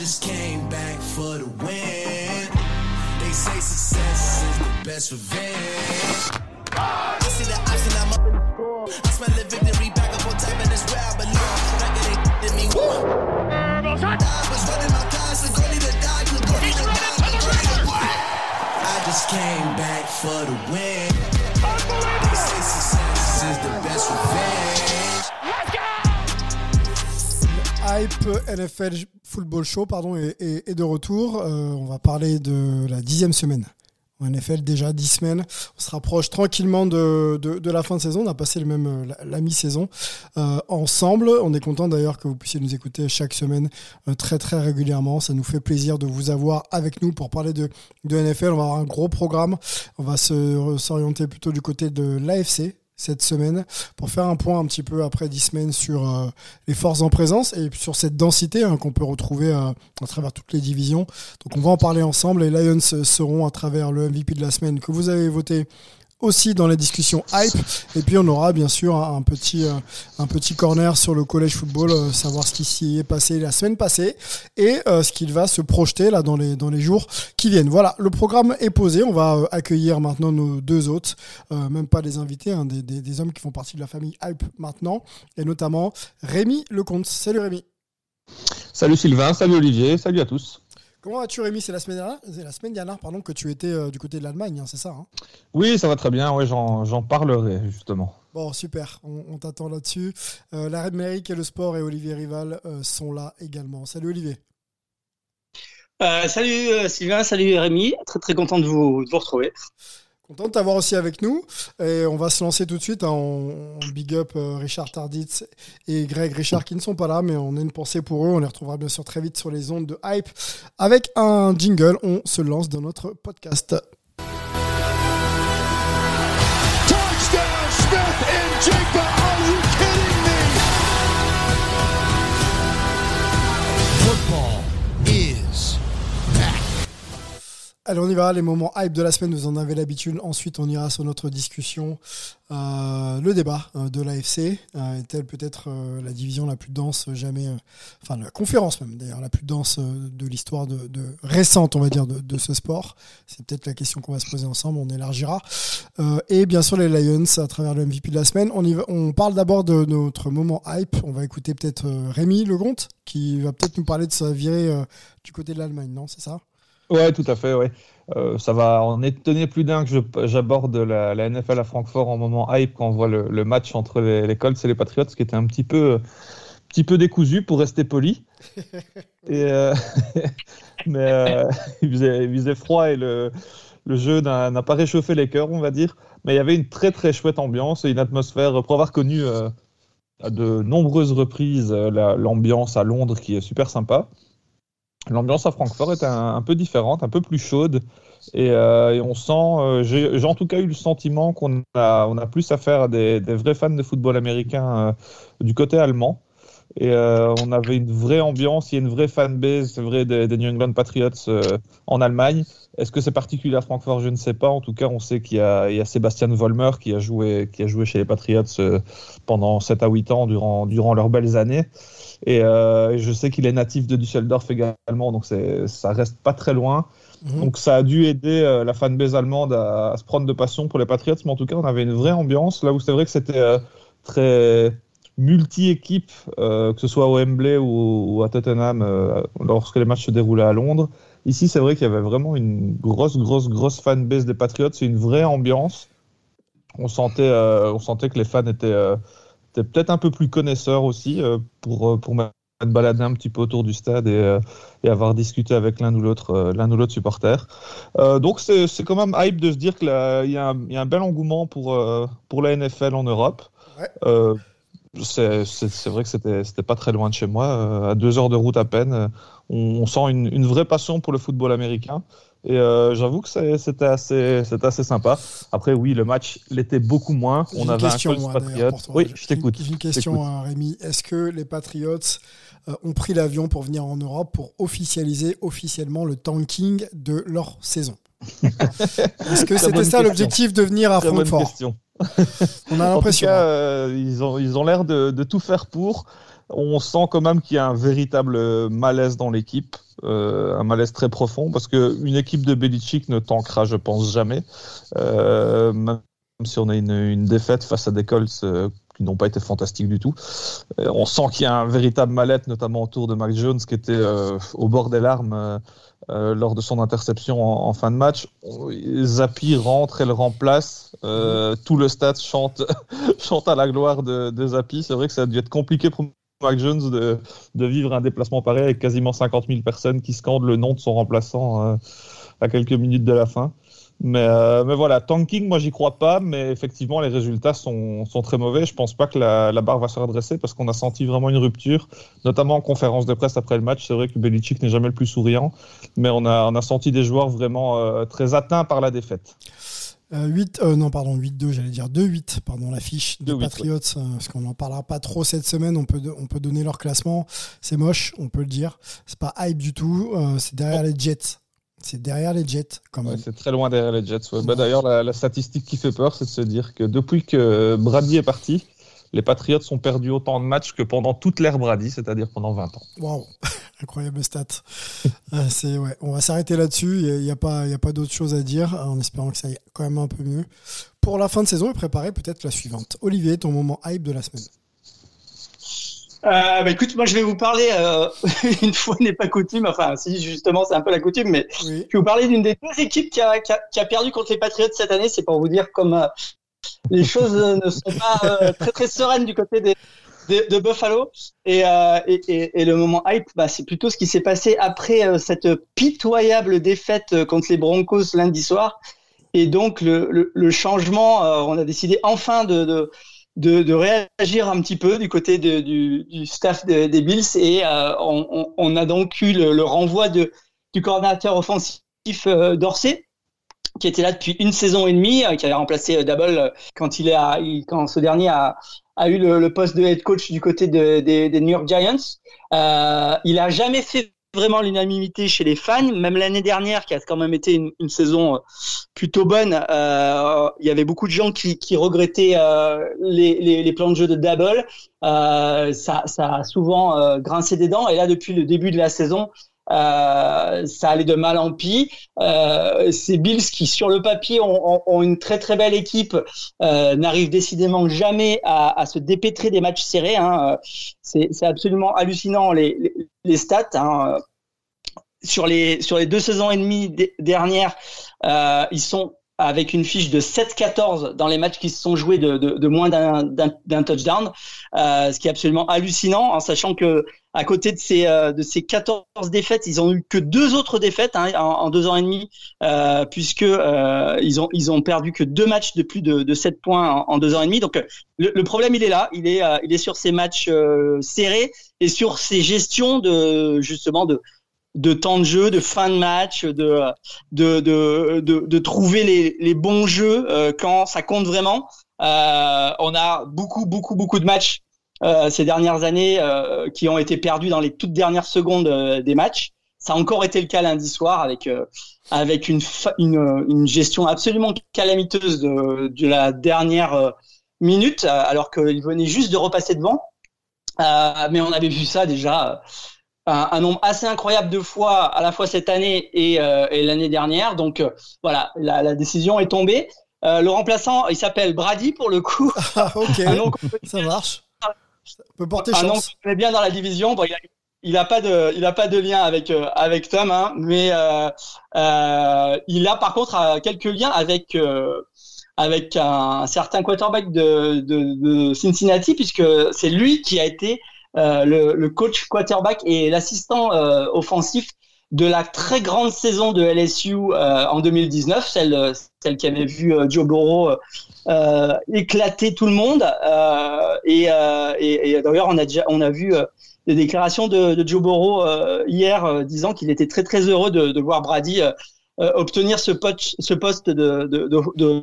just came back for the win. They say success is the best revenge. I see the option, I'm up in the score. I smell the victory back up on top, and it's where I belong. Back of they in me. I was running my goalie to die, to the goalie. I just came back for the win. They say success is the best revenge. Hype NFL Football Show pardon, est, de retour. Euh, on va parler de la dixième semaine. NFL, déjà dix semaines. On se rapproche tranquillement de, la fin de saison. On a passé le même euh, la, mi-saison euh, ensemble. On est content d'ailleurs que vous puissiez nous écouter chaque semaine très très régulièrement. Ça nous fait plaisir de vous avoir avec nous pour parler de, de NFL. On va avoir un gros programme. On va s'orienter plutôt du côté de l'AFC cette semaine pour faire un point un petit peu après 10 semaines sur euh, les forces en présence et sur cette densité hein, qu'on peut retrouver euh, à travers toutes les divisions. Donc on va en parler ensemble. Les Lions euh, seront à travers le MVP de la semaine que vous avez voté aussi dans les discussions hype. Et puis on aura bien sûr un, petit euh, un petit corner sur le collège football euh, savoir ce qui s'y est passé la semaine passée et euh, ce qu'il va se projeter là dans les dans les jours qui viennent. Voilà le programme est posé. On va accueillir maintenant nos deux hôtes euh, même pas des invités hein, des, des, des hommes qui font partie de la famille hype maintenant et notamment Rémi Lecomte. Salut Rémi. Salut Sylvain, salut Olivier, salut à tous. Comment vas-tu Rémi? C'est la semaine dernière c'est la semaine dernière pardon que tu étais euh, du côté de l'Allemagne hein, c'est ça hein? Oui, ça va très bien, ouais, j'en j'en parlerai justement. Bon, super, on, on t'attend là-dessus. Euh, la Red Mérique et le sport et Olivier Rival euh, sont là également. Salut Olivier. Euh, salut euh, Sylvain, salut Rémi, très très content de vous, de vous retrouver. Content de t'avoir aussi avec nous. Et on va se lancer tout de suite. hein. On, on big up euh, Richard Tarditz et Greg Richard qui ne sont pas là, mais on a une pensée pour eux. On les retrouvera bien sûr très vite sur les ondes de hype. Avec un jingle, on se lance dans notre podcast. Allez, on y va. Les moments hype de la semaine, vous en avez l'habitude. Ensuite, on ira sur notre discussion. Euh, le débat euh, de l'AFC est-elle peut-être euh, la division la plus dense jamais, enfin la conférence même d'ailleurs, la plus dense de l'histoire de, récente, on va dire, de, ce sport C'est peut-être la question qu'on va se poser ensemble. On élargira. Et bien sûr les Lions à travers le MVP de la semaine. On, y va- on parle d'abord de notre moment hype. On va écouter peut-être Rémi Legonte qui va peut-être nous parler de sa virée du côté de l'Allemagne, non C'est ça? Ouais, tout à fait, ouais. Euh, ça va en étonner plus d'un que j'aborde la, la NFL à Francfort en moment hype quand on voit le, le match entre les, les Colts et les Patriots, qui était un petit peu, petit peu décousu pour rester poli. Et, euh, mais euh, il, faisait, il faisait froid et le, le jeu n'a pas réchauffé les cœurs, on va dire. Mais il y avait une très très chouette ambiance et une atmosphère pour avoir connu à de nombreuses reprises la- l'ambiance à Londres qui est super sympa. L'ambiance à Francfort est un, peu différente, un peu plus chaude. Et, euh, on sent, euh, j'ai en tout cas eu le sentiment qu'on a, on a plus affaire à des, des vrais fans de football américain euh, du côté allemand. Et euh, on avait une vraie ambiance, il y a une vraie fanbase, c'est vrai, des, des New England Patriots euh, en Allemagne. Est-ce que c'est particulier à Francfort? Je ne sais pas. En tout cas, on sait qu'il y a, il y a Sébastien Vollmer qui a joué, qui a joué chez les Patriots euh, pendant 7 à 8 ans durant, durant leurs belles années. Et je sais qu'il est natif de Düsseldorf également, donc ça reste pas très loin. Mhm. Donc ça a dû aider euh, la fanbase allemande à, à se prendre de passion pour les Patriots, mais en tout cas, on avait une vraie ambiance. Là où c'est vrai que c'était euh, très multi-équipe, euh, que ce soit au Wembley ou, ou à Tottenham, euh, lorsque les matchs se déroulaient à Londres. Ici, c'est vrai qu'il y avait vraiment une grosse, grosse, grosse fanbase des Patriots. C'est une vraie ambiance. On sentait, euh, on sentait que les fans étaient, étaient peut-être un peu plus connaisseurs aussi pour, pour m'être baladé un petit peu autour du stade et, et avoir discuté avec l'un ou l'autre l'un ou l'autre supporter. Donc c'est c'est quand même hype de se dire qu'il y, a un- il y a un bel engouement pour, pour la NFL en Europe. Ouais. C'est vrai que c'était pas très loin de chez moi, euh, à deux heures de route à peine. euh, On, on sent une, une vraie passion pour le football américain. Et euh, j'avoue que c'était assez, sympa. Après, oui, le match l'était beaucoup moins. On une avait question, un moi, Patriots. Oui, je t'écoute. J'ai une question, à Rémi. Est-ce que les Patriots euh, ont pris l'avion pour venir en Europe pour officialiser officiellement le tanking de leur saison? Est-ce que c'était ça l'objectif de venir à Francfort. On a En tout l'impression. cas, euh, ils ont ils ont l'air de, de tout faire pour. on sent quand même qu'il y a un véritable malaise dans l'équipe, euh, un malaise très profond, parce qu'une équipe de Belichick ne tankera, je pense, jamais. Euh, même si on a une, une défaite face à des Colts euh, n'ont pas été fantastiques du tout. Euh, on sent qu'il y a un véritable mal-être, notamment autour de Mac Jones, qui était euh, au bord des larmes euh, lors de son interception en, fin de match. Zappi rentre et le remplace. Tout le stade chante, chante à la gloire de, de Zappi. C'est vrai que ça a dû être compliqué pour Mac Jones de, vivre un déplacement pareil avec quasiment 50 000 personnes qui scandent le nom de son remplaçant à quelques minutes de la fin. Mais, euh, mais voilà, tanking, moi j'y crois pas, mais effectivement les résultats sont, sont très mauvais. Je pense pas que la, la barre va se redresser parce qu'on a senti vraiment une rupture, notamment en conférence de presse après le match. C'est vrai que Belichick n'est jamais le plus souriant, mais on a, on a senti des joueurs vraiment euh, très atteints par la défaite. Euh, 8, euh, non, pardon, 8-2, j'allais dire 2-8, pardon, l'affiche de 2-8, Patriots, euh, parce qu'on n'en parlera pas trop cette semaine. On peut, on peut donner leur classement. C'est moche, on peut le dire. C'est pas hype du tout. c'est derrière les Jets. C'est derrière les Jets, quand Ouais, même. c'est très loin derrière les Jets. ouais. Bah, D'ailleurs, la, la statistique qui fait peur, c'est de se dire que depuis que Brady est parti, les Patriots ont perdu autant de matchs que pendant toute l'ère Brady, c'est-à-dire pendant 20 ans. Waouh, incroyable stat. Euh, c'est ouais, on va s'arrêter là-dessus. Il n'y a, pas, y a pas d'autre chose à dire, en espérant que ça aille quand même un peu mieux. Pour la fin de saison et préparer peut-être la suivante. Olivier, ton moment hype de la semaine. Euh, bah, écoute, moi je vais vous parler, euh, une fois n'est pas coutume, enfin si justement c'est un peu la coutume, mais Oui. je vais vous parler d'une des deux équipes qui a, qui a, qui a perdu contre les Patriots cette année. C'est pour vous dire comme euh, les choses ne sont pas euh, très très sereines du côté des, des- de Buffalo. Et, euh, et, et, et le moment hype, bah, c'est plutôt ce qui s'est passé après euh, cette pitoyable défaite euh, contre les Broncos lundi soir. Et donc le, le, le changement, euh, on a décidé enfin de, de de, de réagir un petit peu du côté de, du, du staff de- des Bills et euh, on, on- a donc eu le, le renvoi de, du coordinateur offensif euh, Dorsey qui était là depuis une saison et demie, euh, qui avait remplacé euh, Dabble euh, quand il est à, il- quand ce dernier a, a eu le, le poste de head coach du côté de- des- des New York Giants. Euh, il a jamais fait vraiment l'unanimité chez les fans, même l'année dernière, qui a quand même été une, une saison euh, plutôt bonne. Euh, il y avait beaucoup de gens qui, qui regrettaient euh, les, les, les plans de jeu de Double. Euh, ça, ça a souvent euh, grincé des dents. Et là, depuis le début de la saison, euh, ça allait de mal en pis. Euh, ces Bills qui, sur le papier, ont, une très très belle équipe, euh, n'arrivent décidément jamais à, se dépêtrer des matchs serrés. Hein. C'est absolument hallucinant les, stats. Hein. Sur les deux saisons et demie dernières, euh, ils sont avec une fiche de 7-14 dans les matchs qui se sont joués de, moins d'un touchdown, euh, ce qui est absolument hallucinant, en sachant que à côté de ces euh, de ces 14 défaites, ils ont eu que deux autres défaites hein, en, deux ans et demi, euh, puisque euh, ils ont ils ont perdu que deux matchs de plus de, de 7 points en, deux ans et demi. Donc euh, le, le problème il est là, il est euh, il est sur ces matchs euh, serrés et sur ces gestions de justement de de temps de jeu, de fin de match, de de de, de, de trouver les, les bons jeux quand ça compte vraiment. On a beaucoup beaucoup beaucoup de matchs ces dernières années euh, qui ont été perdus dans les toutes dernières secondes euh, des matchs. Ça a encore été le cas lundi soir avec euh, avec une, une une gestion absolument calamiteuse de, de la dernière euh, minute, euh, alors qu'il venait juste de repasser devant. Euh, mais on avait vu ça déjà euh, un, un nombre assez incroyable de fois, à la fois cette année et, euh, et l'année dernière. Donc euh, voilà, la, la décision est tombée. Euh, le remplaçant, il s'appelle Brady pour le coup. Ah, ok, ça marche. Ça peut porter un nom chance. qu'on connaît bien dans la division. Bon, il a, il a pas de, il a pas de lien avec euh, avec Tom, hein, mais euh, euh, il a par contre quelques liens avec avec un, certain quarterback de, de, de Cincinnati puisque c'est lui qui a été le, le coach quarterback et l'assistant offensif de la très grande saison de LSU euh, en 2019, celle celle qui avait vu euh, Joe Burrow euh, éclater tout le monde euh, et, euh, et, d'ailleurs on a déjà on a vu euh, des déclarations de, de Joe Burrow euh, hier euh, disant qu'il était très très heureux de, de voir Brady euh, euh, obtenir ce, pote, ce poste de, de,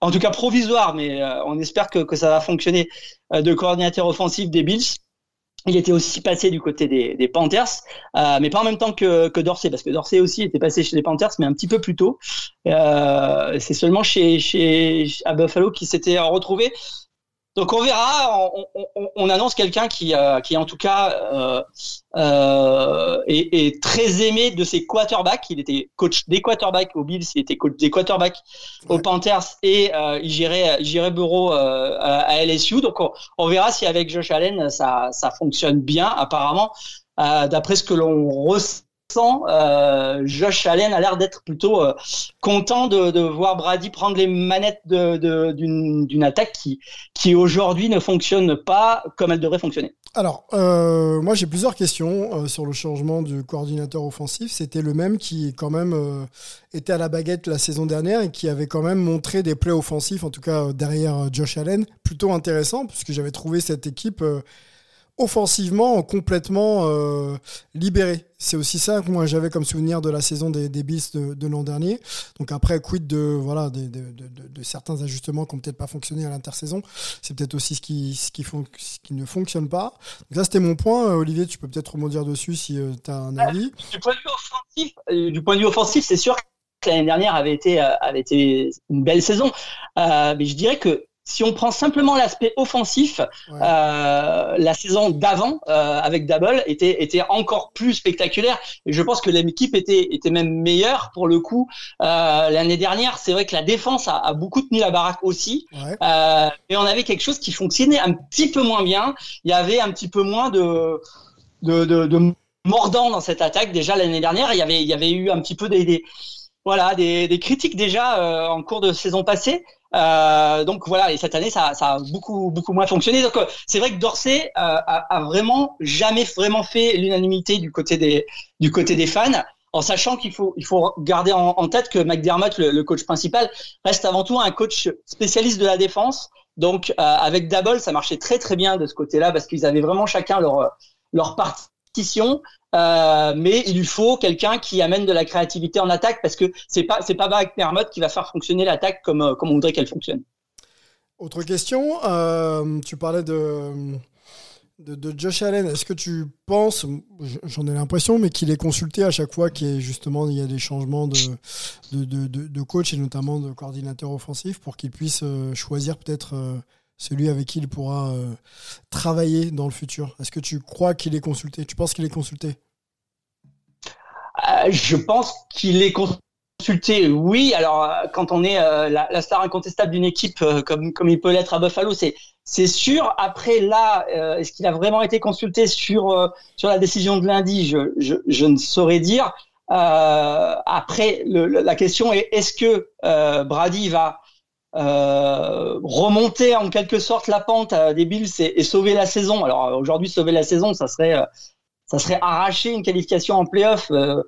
en tout cas provisoire, mais euh, on espère que, que ça va fonctionner, euh, de coordinateur offensif des Bills. Il était aussi passé du côté des, Panthers, euh, mais pas en même temps que, que Dorsey, parce que Dorsey aussi était passé chez les Panthers, mais un petit peu plus tôt. Euh, c'est seulement chez, chez à Buffalo qu'il s'était retrouvé. Donc on verra. On, on, on annonce quelqu'un qui, euh, qui en tout cas euh, euh, est, est, très aimé de ses quarterbacks. Il était coach des quarterbacks au Bills, il était coach des quarterbacks ouais. aux Panthers et euh, il gérait, il gérait bureau euh, à LSU. Donc on, on, verra si avec Josh Allen ça, ça fonctionne bien. Apparemment, euh, d'après ce que l'on ressent euh, Josh Allen a l'air d'être plutôt euh, content de, voir Brady prendre les manettes d'une attaque qui, aujourd'hui ne fonctionne pas comme elle devrait fonctionner. Alors, euh, moi j'ai plusieurs questions sur le changement du coordinateur offensif. C'était le même qui quand même était à la baguette la saison dernière et qui avait quand même montré des plays offensifs, en tout cas derrière Josh Allen, plutôt intéressant puisque j'avais trouvé cette équipe offensivement complètement euh, libéré. C'est aussi ça que moi j'avais comme souvenir de la saison des, des Bills de, de l'an dernier. Donc après, quid de voilà de, de, de certains ajustements qui n'ont peut-être pas fonctionné à l'intersaison. C'est peut-être aussi ce qui, ce, qui fon ce qui ne fonctionne pas. Donc ça c'était mon point. Olivier, tu peux peut-être rebondir dessus si euh, tu as un avis. Du point de vue offensif, euh, du point de vue offensif, c'est sûr que l'année dernière avait été avait été une belle saison. Euh, mais je dirais que si on prend simplement l'aspect offensif, ouais. euh, la saison d'avant euh, avec Double était était encore plus spectaculaire. Et je pense que l'équipe était était même meilleure pour le coup euh, l'année dernière. C'est vrai que la défense a, a, beaucoup tenu la baraque aussi, ouais. euh, et on avait quelque chose qui fonctionnait un petit peu moins bien. Il y avait un petit peu moins de de, de, de mordant dans cette attaque. Déjà l'année dernière, il y avait il y avait eu un petit peu des, des voilà des, des critiques déjà euh, en cours de saison passée. Euh, donc voilà, et cette année ça, ça a beaucoup beaucoup moins fonctionné. Donc euh, c'est vrai que Dorsey euh, a, a, vraiment jamais vraiment fait l'unanimité du côté des du côté des fans, en sachant qu'il faut il faut garder en, tête que McDermott, le, le, coach principal, reste avant tout un coach spécialiste de la défense. Donc avec Double, ça marchait très très bien de ce côté-là parce qu'ils avaient vraiment chacun leur leur partition. Euh, mais il lui faut quelqu'un qui amène de la créativité en attaque parce que c'est pas c'est pas Wagner qui va faire fonctionner l'attaque comme comme on voudrait qu'elle fonctionne. Autre question, euh, tu parlais de, de, Josh Allen. Est-ce que tu penses, j'en ai l'impression, mais qu'il est consulté à chaque fois qu'il justement il y a des changements de, de, de, coach et notamment de coordinateur offensif pour qu'il puisse euh, choisir peut-être celui avec qui il pourra euh, travailler dans le futur Est-ce que tu crois qu'il est consulté? Tu penses qu'il est consulté? Euh, Je pense qu'il est consulté, oui. Alors, euh, quand on est la, star incontestable d'une équipe comme, comme il peut l'être à Buffalo, c'est c'est sûr. Après, là, est-ce qu'il a vraiment été consulté sur sur la décision de lundi? Je, je, je ne saurais dire. après, la question est est-ce que Brady va euh, remonter en quelque sorte la pente des Bills et, sauver la saison. Alors aujourd'hui sauver la saison, ça serait euh, ça serait arracher une qualification en playoff, euh,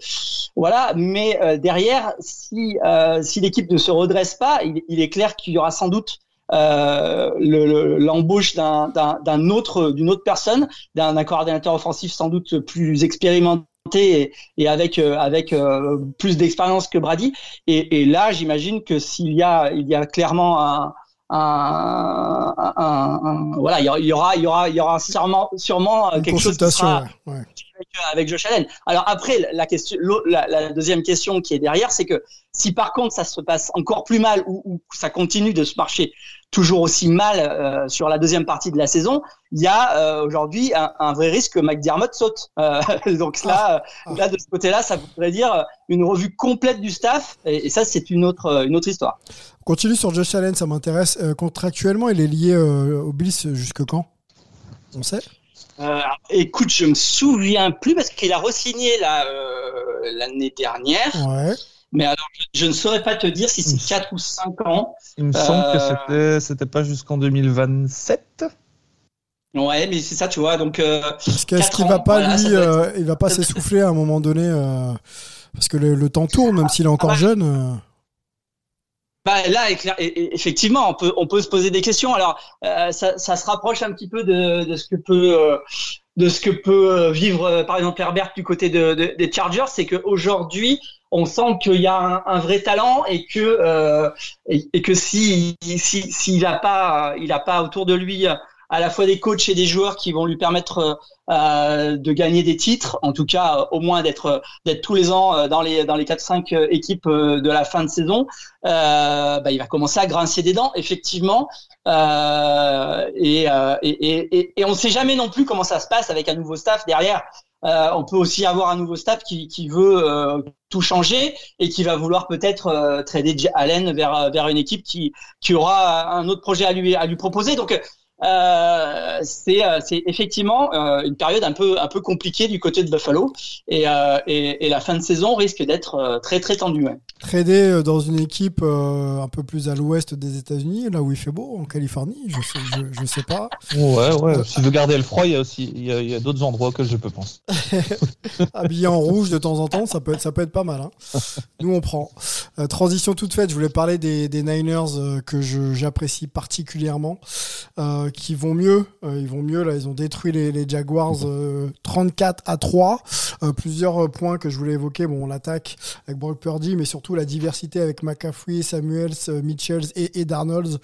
voilà. Mais euh, derrière, si si l'équipe ne se redresse pas, il, est clair qu'il y aura sans doute l'embauche le, d'un autre d'une autre personne, d'un coordinateur offensif sans doute plus expérimenté et, et avec euh, avec euh, plus d'expérience que Brady. Et, et là, j'imagine que s'il y a il y a clairement un un, un, un, voilà, il y aura, il y aura, il y aura sûrement, sûrement Une quelque chose qui sera ouais. Avec, avec Josh Allen. Alors après, la question, la, la, deuxième question qui est derrière, c'est que si par contre ça se passe encore plus mal ou, ou ça continue de se marcher toujours aussi mal euh, sur la deuxième partie de la saison, il y a euh, aujourd'hui un, un, vrai risque que McDermott saute. Euh, donc là, ah. là de ce côté-là, ça voudrait dire une revue complète du staff, et, et ça c'est une autre une autre histoire. Continue sur Josh Allen, ça m'intéresse. Euh, contractuellement, il est lié euh, au Bliss jusque quand? On sait? Euh, Écoute, je me souviens plus parce qu'il a re-signé l'année dernière. Ouais. Mais alors, je, ne saurais pas te dire si c'est 4 ou 5 ans. Il me semble que c'était, c'était pas jusqu'un 2027 Ouais, mais c'est ça, tu vois. Donc, euh, est-ce qu'il va pas voilà, lui, euh, il va pas s'essouffler à un moment donné euh, parce que le, le, temps tourne, même s'il est encore ah, jeune. Bah là, effectivement, on peut on peut se poser des questions. Alors, euh, ça, ça, se rapproche un petit peu de, de ce que peut euh, de ce que peut vivre euh, par exemple Herbert du côté de, de, des Chargers, c'est qu'aujourd'hui, on sent qu'il y a un, un, vrai talent et que euh, et, que si s'il si, n'a pas il a pas autour de lui à la fois des coachs et des joueurs qui vont lui permettre euh, de gagner des titres, en tout cas euh, au moins d'être d'être tous les ans euh, dans les dans les quatre cinq équipes de la fin de saison, bah, il va commencer à grincer des dents effectivement. Euh, et, euh, et, et, et, on ne sait jamais non plus comment ça se passe avec un nouveau staff derrière. Euh, on peut aussi avoir un nouveau staff qui, qui veut euh, tout changer et qui va vouloir peut-être euh, trader Allen vers, vers une équipe qui, qui aura un autre projet à lui, à lui proposer. Donc euh, c'est euh, c'est effectivement euh, une période un peu un peu compliquée du côté de Buffalo et, et, et la fin de saison risque d'être très très tendue. Ouais. Trader dans une équipe un peu plus à l'ouest des États-Unis, là où il fait beau, en Californie, je sais, je, je sais pas. Ouais, ouais. Si tu veux garder le froid, il y a aussi il y a, d'autres endroits que je peux penser. Habillé en rouge de temps en temps, ça peut être ça peut être pas mal. Hein. Nous on prend. transition toute faite. Je voulais parler des, des Niners que j'apprécie particulièrement. Qui vont mieux. Euh, ils vont mieux là. Ils ont détruit les, Jaguars 34 euh, à 3. Euh, plusieurs points que je voulais évoquer. Bon, l'attaque avec Brock Purdy, mais surtout la diversité avec McCaffrey, Samuels, Mitchells et, et Darnolds.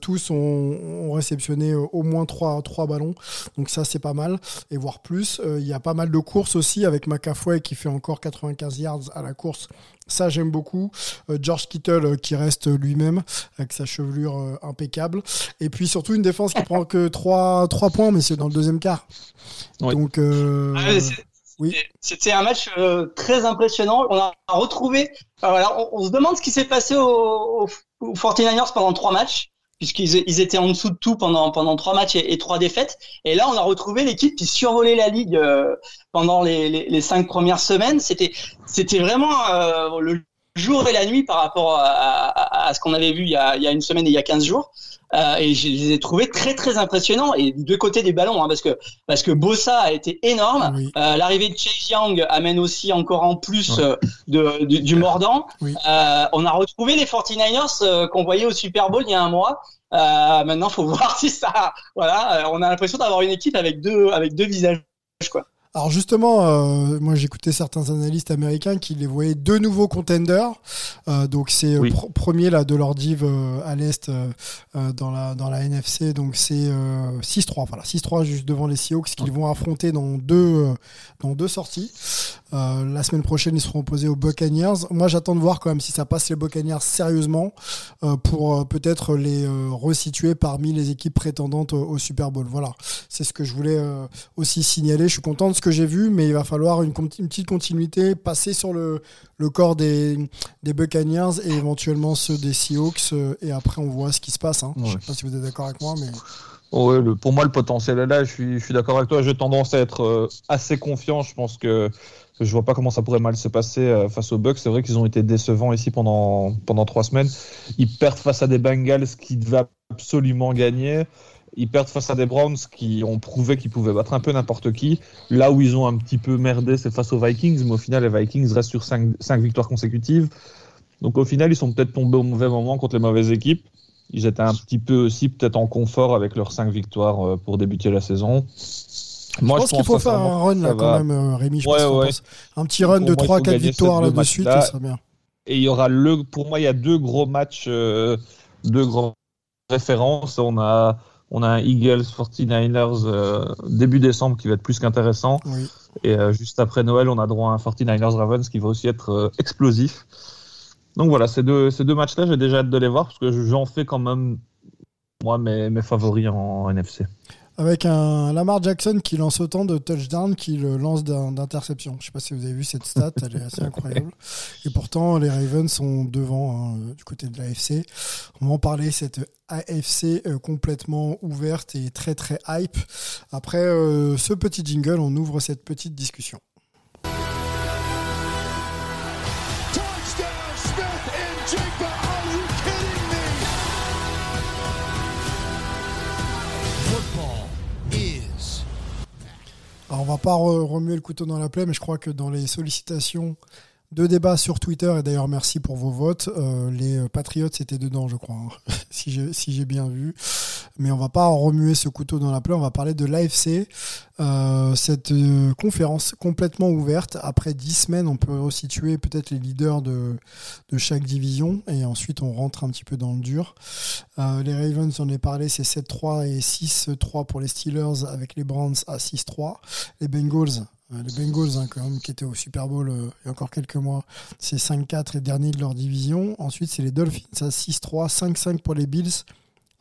tous ont, ont, réceptionné au moins 3, 3 ballons. Donc ça, c'est pas mal. Et voire plus. Il y a pas mal de courses aussi avec McCaffrey qui fait encore 95 yards à la course ça, j'aime beaucoup. Euh, George Kittle euh, qui reste lui-même avec sa chevelure euh, impeccable. Et puis surtout une défense qui prend que 3, 3 points, mais c'est dans le deuxième quart. Donc, ah, oui. C'était un match très impressionnant. On a retrouvé. voilà, on, se demande ce qui s'est passé aux, aux 49ers pendant trois matchs puisqu'ils ils étaient en dessous de tout pendant pendant trois matchs et, trois défaites. Et là, on a retrouvé l'équipe qui survolait la ligue euh, pendant les, les, cinq premières semaines. C'était c'était vraiment euh, le jour et la nuit par rapport à, à, à ce qu'on avait vu il y, a, il y a une semaine et il y a 15 jours. Euh, et je les ai trouvés très très impressionnants et deux côtés des ballons hein, parce que parce que Bossa a été énorme. Euh, L'arrivée de Chase Young amène aussi encore en plus euh, de, du, mordant. Euh, on a retrouvé les 49ers euh, qu'on voyait au Super Bowl il y a un mois. maintenant, faut voir si ça. Voilà, on a l'impression d'avoir une équipe avec deux avec deux visages quoi. Alors justement, euh, moi j'écoutais certains analystes américains qui les voyaient deux nouveaux contenders. Euh, donc c'est oui. premier là de leur div euh, à l'est dans la dans la NFC. Donc c'est 6-3, voilà 6-3 juste devant les Seahawks qu'ils vont affronter dans deux dans deux sorties. la semaine prochaine ils seront opposés aux Buccaneers. Moi j'attends de voir quand même si ça passe les Buccaneers sérieusement pour peut-être les resituer parmi les équipes prétendantes au, au Super Bowl. Voilà, c'est ce que je voulais aussi signaler. Je suis content de ce que j'ai vu, mais il va falloir une, une petite continuité, passer sur le, le corps des, des, Buccaneers et éventuellement ceux des Seahawks, euh, et après on voit ce qui se passe. Hein. Ouais. Je sais pas si vous êtes d'accord avec moi, mais. Ouais, le, pour moi, le potentiel est là. Je suis, je suis d'accord avec toi. J'ai tendance à être euh, assez confiant. Je pense que, que, je vois pas comment ça pourrait mal se passer euh, face aux Bucks. C'est vrai qu'ils ont été décevants ici pendant, pendant trois semaines. Ils perdent face à des Bengals qui devaient absolument gagner. Ils perdent face à des Browns qui ont prouvé qu'ils pouvaient battre un peu n'importe qui. Là où ils ont un petit peu merdé, c'est face aux Vikings, mais au final, les Vikings restent sur 5, victoires consécutives. Donc au final, ils sont peut-être tombés au mauvais moment contre les mauvaises équipes. Ils étaient un petit peu aussi peut-être en confort avec leurs 5 victoires euh, pour débuter la saison. Moi, je pense, qu'il faut faire un run là quand même, euh, Rémi. Je ouais, ouais. Un petit run de 3-4 victoires là de suite, ça serait bien. Et il y aura le, pour moi, il y a deux gros matchs, euh, deux grandes références. On a on a un Eagles 49ers euh, début décembre qui va être plus qu'intéressant. Oui. Et euh, juste après Noël, on a droit à un 49ers Ravens qui va aussi être euh, explosif. Donc voilà, ces deux, ces deux matchs-là, j'ai déjà hâte de les voir parce que j'en fais quand même, moi, mes, mes favoris en, en NFC avec un Lamar Jackson qui lance autant de touchdowns qu'il lance d'interceptions. Je ne sais pas si vous avez vu cette stat, elle est assez incroyable. Et pourtant, les Ravens sont devant hein, du côté de l'AFC. On va en parler, cette AFC euh, complètement ouverte et très très hype. Après euh, ce petit jingle, on ouvre cette petite discussion. Alors on va pas remuer le couteau dans la plaie, mais je crois que dans les sollicitations de débats sur Twitter, et d'ailleurs merci pour vos votes, euh, les Patriotes étaient dedans, je crois, hein, si j'ai bien vu. Mais on va pas remuer ce couteau dans la plaie, on va parler de l'AFC. Euh, cette euh, conférence complètement ouverte. Après dix semaines, on peut resituer peut-être les leaders de, chaque division et ensuite on rentre un petit peu dans le dur. Les Ravens, on est parlé, c'est 7-3 et 6-3 pour les Steelers avec les Browns à 6-3. Les Bengals, les Bengals hein, quand même, qui étaient au Super Bowl euh, il y a encore quelques mois, c'est 5-4 et dernier de leur division. Ensuite, c'est les Dolphins à 6-3, 5-5 pour les Bills.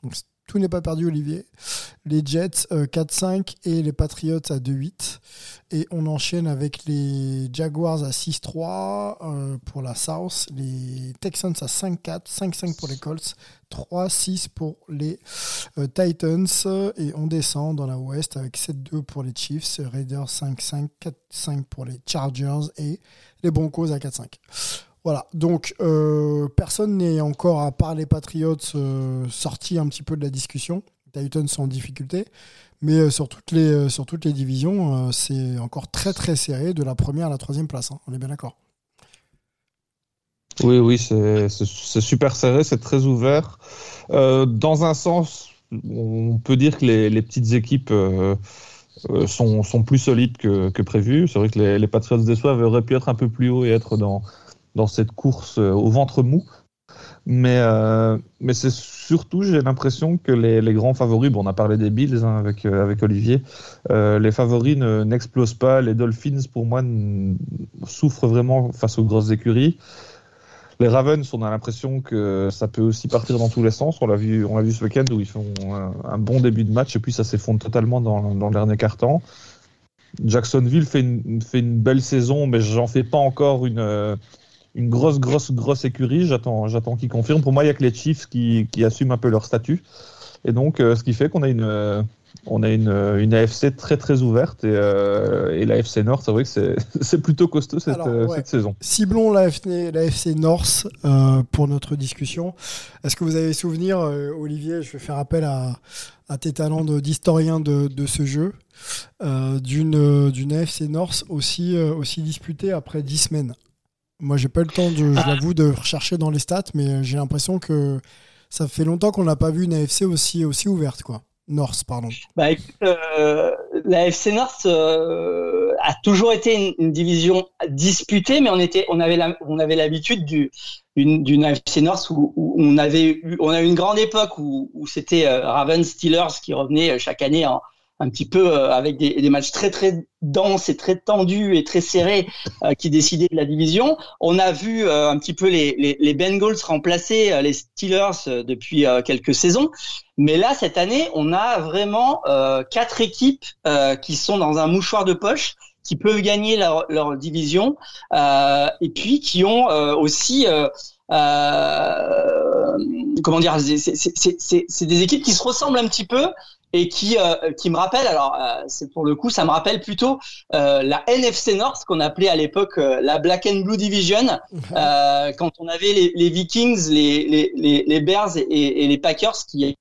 Donc, tout n'est pas perdu, Olivier. Les Jets 4-5 et les Patriots à 2-8. Et on enchaîne avec les Jaguars à 6-3 pour la South, les Texans à 5-4, 5-5 pour les Colts, 3-6 pour les Titans. Et on descend dans la Ouest avec 7-2 pour les Chiefs, Raiders 5-5, 4-5 pour les Chargers et les Broncos à 4-5. Voilà, donc euh, personne n'est encore, à part les Patriots, euh, sorti un petit peu de la discussion. Les Titans sont en difficulté, mais euh, sur, toutes les, les divisions, c'est encore très très serré de la première à la troisième place. Hein. on est bien d'accord. Oui, oui, c'est super serré, c'est très ouvert. dans un sens, on peut dire que les, petites équipes sont, sont, plus solides que, que prévu. C'est vrai que les, les Patriots déçoivent auraient pu être un peu plus haut et être dans, dans cette course euh, au ventre mou. Mais, euh, mais c'est surtout, j'ai l'impression que les, les, grands favoris, bon, on a parlé des Bills hein, avec, euh, avec Olivier, les favoris n'explosent pas. Les Dolphins, pour moi, souffrent vraiment face aux grosses écuries. Les Ravens, on a l'impression que ça peut aussi partir dans tous les sens. On l'a vu, vu ce week-end où ils font un, un, bon début de match et puis ça s'effondre totalement dans, dans le dernier quart-temps. Jacksonville fait une, fait une belle saison, mais j'en fais pas encore une une grosse, grosse, grosse écurie. J'attends, j'attends qu'ils confirment. Pour moi, il y a que les Chiefs qui, qui assument un peu leur statut. Et donc, euh, ce qui fait qu'on a une, euh, on a une, une AFC très, très ouverte. Et, euh, et l'AFC Nord, c'est vrai que c'est, c'est plutôt costaud cette, cette saison. Ciblons l'AFC, l'AFC North pour notre discussion. Est-ce que vous avez souvenir, Olivier, je vais faire appel à, à tes talents d'historien de, de, ce jeu, d'une, d'une AFC North aussi, aussi disputée après 10 semaines? Moi, j'ai pas eu le temps, de, je ah. l'avoue, de rechercher dans les stats, mais j'ai l'impression que ça fait longtemps qu'on n'a pas vu une AFC aussi, aussi ouverte, quoi. North, pardon. Bah euh, la FC North euh, a toujours été une, division disputée, mais on était, on avait, on avait l'habitude du, d'une AFC North où, on avait eu, on a eu une grande époque où, où c'était euh, Ravens Steelers qui revenait chaque année en, un petit peu euh, avec des, des, matchs très très denses et très tendus et très serrés euh, qui décidaient de la division. On a vu euh, un petit peu les, les, les Bengals remplacer les Steelers depuis quelques saisons. Mais là, cette année, on a vraiment quatre équipes qui sont dans un mouchoir de poche qui peuvent gagner leur, leur division et puis qui ont aussi comment dire, c'est des équipes qui se ressemblent un petit peu et qui euh, qui me rappelle alors euh, c'est pour le coup ça me rappelle plutôt euh, la NFC North qu'on appelait à l'époque la Black and Blue Division quand on avait les, les Vikings les, les, les Bears et, et, les Packers qui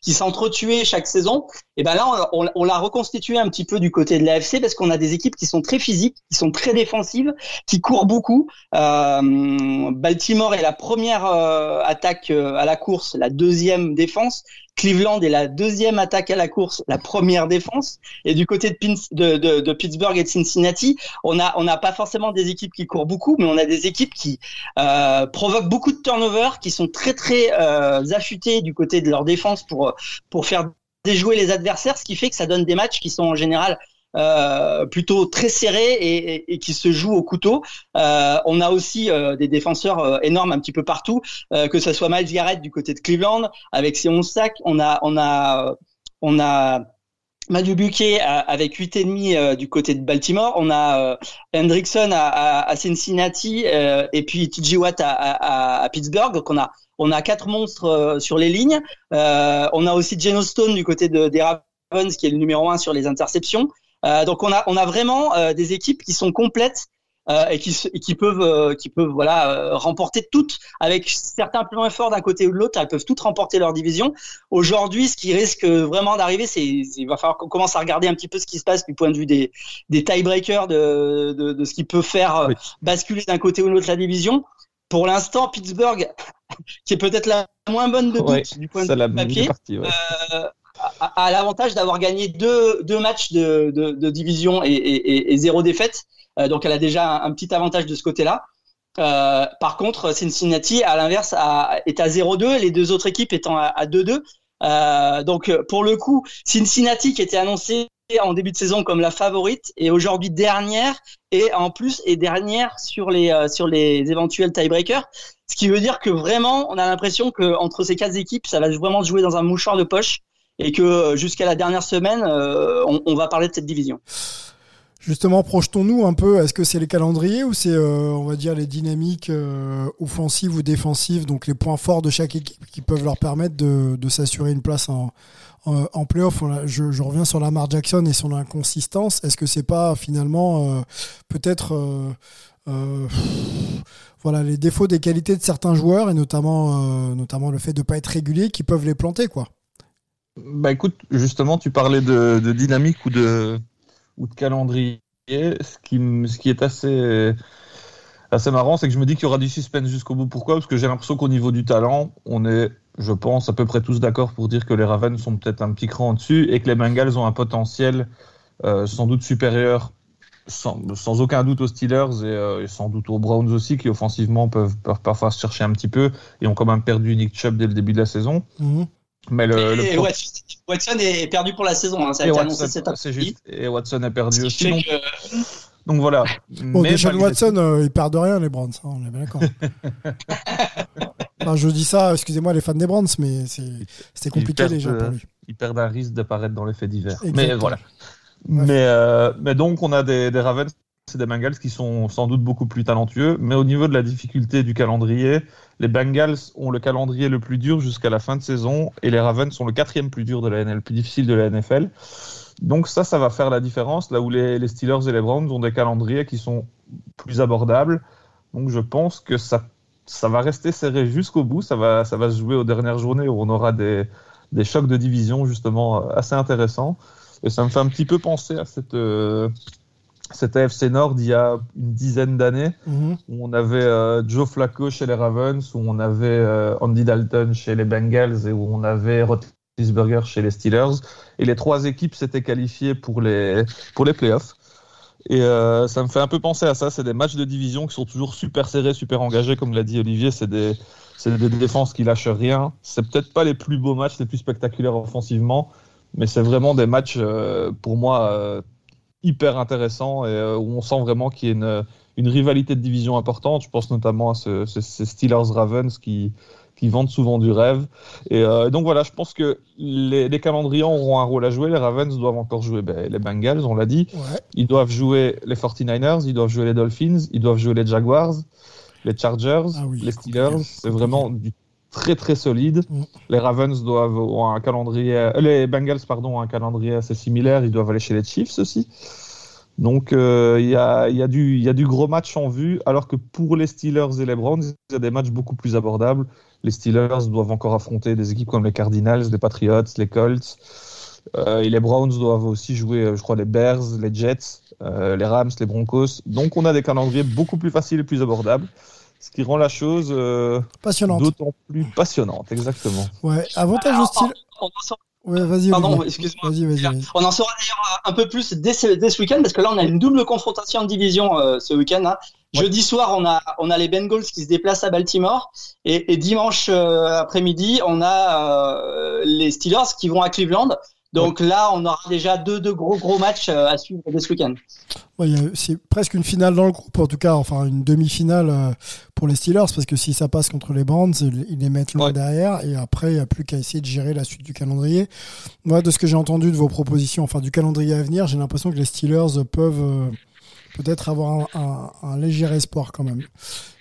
qui s'entretuaient chaque saison, et ben là on, on, l'a reconstitué un petit peu du côté de l'AFC parce qu'on a des équipes qui sont très physiques, qui sont très défensives, qui courent beaucoup. Euh, Baltimore est la première attaque à la course, la deuxième défense. Cleveland est la deuxième attaque à la course, la première défense. Et du côté de, Pittsburgh et de Cincinnati, on n'a pas forcément des équipes qui courent beaucoup, mais on a des équipes qui euh, provoquent beaucoup de turnovers, qui sont très très euh, affûtées du côté de leur défense pour pour faire déjouer les adversaires, ce qui fait que ça donne des matchs qui sont en général euh, plutôt très serré et, qui se joue au couteau. Euh, on a aussi euh, des défenseurs énormes un petit peu partout, que ce soit Miles Garrett du côté de Cleveland avec ses 11 sacs. On a, on a, on a Madu Buquet avec 8 et demi du côté de Baltimore. On a Hendrickson à, Cincinnati et puis TJ Watt à, à, Pittsburgh. Donc on a on a quatre monstres sur les lignes. on a aussi Geno Stone du côté de, des Ravens qui est le numéro un sur les interceptions. Euh, donc on a on a vraiment euh, des équipes qui sont complètes euh, et qui, qui peuvent qui peuvent voilà remporter toutes. Avec certains points forts d'un côté ou de l'autre elles peuvent toutes remporter leur division. Aujourd'hui ce qui risque vraiment d'arriver c'est il va falloir qu'on commence à regarder un petit peu ce qui se passe du point de vue des des tiebreakers de, de, de ce qui peut faire basculer d'un côté ou de l'autre la division. Pour l'instant Pittsburgh qui est peut-être la moins bonne de toutes du point de vue papier partie, a, l'avantage d'avoir gagné deux, deux matchs de, de, division et, et, et, zéro défaite. Euh, donc elle a déjà un, petit avantage de ce côté-là. Euh, par contre, Cincinnati, à l'inverse, est à 0-2, les deux autres équipes étant à 2-2. Euh, donc pour le coup, Cincinnati qui était annoncé en début de saison comme la favorite et aujourd'hui dernière et en plus est dernière sur les sur les éventuels tiebreakers. Ce qui veut dire que vraiment, on a l'impression que entre ces quatre équipes, ça va vraiment jouer dans un mouchoir de poche et que euh, jusqu'à la dernière semaine, euh, on, on, va parler de cette division. Justement, projetons-nous un peu. Est-ce que c'est les calendriers ou c'est, euh, on va dire, les dynamiques euh, offensives ou défensives, donc les points forts de chaque équipe qui peuvent leur permettre de, de s'assurer une place en, en, en playoff? Je, je, reviens sur Lamar Jackson et son inconsistance. Est-ce que c'est pas finalement euh, peut-être voilà les défauts des qualités de certains joueurs et notamment notamment le fait de pas être régulier qui peuvent les planter quoi? Bah écoute, justement, tu parlais de, dynamique ou de ou de calendrier. Ce qui, ce qui est assez, assez marrant, c'est que je me dis qu'il y aura du suspense jusqu'au bout. Pourquoi? Parce que j'ai l'impression qu'au niveau du talent, on est, je pense, à peu près tous d'accord pour dire que les Ravens sont peut-être un petit cran au-dessus et que les Bengals ont un potentiel euh, sans doute supérieur, sans, sans, aucun doute aux Steelers et, euh, sans doute aux Browns aussi, qui offensivement peuvent, parfois se chercher un petit peu et ont quand même perdu Nick Chubb dès le début de la saison. -hmm. Mais le, et, le... Watson, Watson, est perdu pour la saison. Hein. Ça a et été Watson, annoncé cet après-midi. Et Watson est perdu aussi. Donc, que... donc, voilà. Bon, Mais malgré Watson, euh, ils perdent rien, les Browns. hein, on est bien d'accord. enfin, je dis ça, excusez-moi les fans des Browns, mais c'était compliqué perdent, déjà pour euh, lui. Ils perdent un risque d'apparaître dans les faits divers. Mais voilà. Ouais. Mais, euh, mais donc, on a des, des Ravens c'est des Bengals qui sont sans doute beaucoup plus talentueux, mais au niveau de la difficulté du calendrier, les Bengals ont le calendrier le plus dur jusqu'à la fin de saison et les Ravens sont le quatrième plus dur de la NL, plus difficile de la NFL. Donc ça, ça va faire la différence là où les, les, Steelers et les Browns ont des calendriers qui sont plus abordables. Donc je pense que ça, ça va rester serré jusqu'au bout. Ça va, ça va se jouer aux dernières journées où on aura des, des chocs de division justement assez intéressants. Et ça me fait un petit peu penser à cette euh, cet AFC Nord il y a une dizaine d'années, Mhm. où on avait euh, Joe Flacco chez les Ravens, où on avait euh, Andy Dalton chez les Bengals et où on avait Roethlisberger chez les Steelers. Et les trois équipes s'étaient qualifiées pour les, pour les playoffs. Et euh, ça me fait un peu penser à ça. C'est des matchs de division qui sont toujours super serrés, super engagés, comme l'a dit Olivier. C'est des, des défenses qui lâchent rien. C'est peut-être pas les plus beaux matchs, les plus spectaculaires offensivement, mais c'est vraiment des matchs, pour moi, hyper intéressant et euh, où on sent vraiment qu'il y a une, une, rivalité de division importante. Je pense notamment à ce, ce, ces Steelers-Ravens qui, qui vendent souvent du rêve. Et euh, donc voilà, je pense que les, les, calendriers auront un rôle à jouer. Les Ravens doivent encore jouer ben, les Bengals, on l'a dit. Ouais. Ils doivent jouer les 49ers, ils doivent jouer les Dolphins, ils doivent jouer les Jaguars, les Chargers, ah oui, les Steelers. C'est vraiment du très très solide. Mm. Les Ravens doivent ont un calendrier, euh, les Bengals pardon ont un calendrier assez similaire. Ils doivent aller chez les Chiefs aussi. Donc il euh, y, a, y, a du, y a du gros match en vue, alors que pour les Steelers et les Browns, il y a des matchs beaucoup plus abordables. Les Steelers doivent encore affronter des équipes comme les Cardinals, les Patriots, les Colts. Euh, et les Browns doivent aussi jouer, je crois, les Bears, les Jets, euh, les Rams, les Broncos. Donc on a des calendriers beaucoup plus faciles et plus abordables ce qui rend la chose euh, passionnante. d'autant plus passionnante, exactement. Ouais, avantage au style. Ouais, vas-y. Pardon, excuse-moi. Vas-y, vas-y. Vas on en saura d'ailleurs un peu plus dès ce, dès ce week-end parce que là, on a une double confrontation de division euh, ce week-end. Hein. Ouais. Jeudi soir, on a, on a les Bengals qui se déplacent à Baltimore et, et dimanche euh, après-midi, on a euh, les Steelers qui vont à Cleveland. Donc ouais. là, on aura déjà deux, deux gros gros matchs euh, à suivre dès ce week-end. Ouais, c'est presque une finale dans le groupe, en tout cas, enfin une demi-finale euh, pour les Steelers, parce que si ça passe contre les Browns, ils les mettent loin ouais. derrière, et après, il n'y a plus qu'à essayer de gérer la suite du calendrier. Moi, de ce que j'ai entendu de vos propositions, enfin du calendrier à venir, j'ai l'impression que les Steelers peuvent euh, peut-être avoir un, un, un, léger espoir quand même,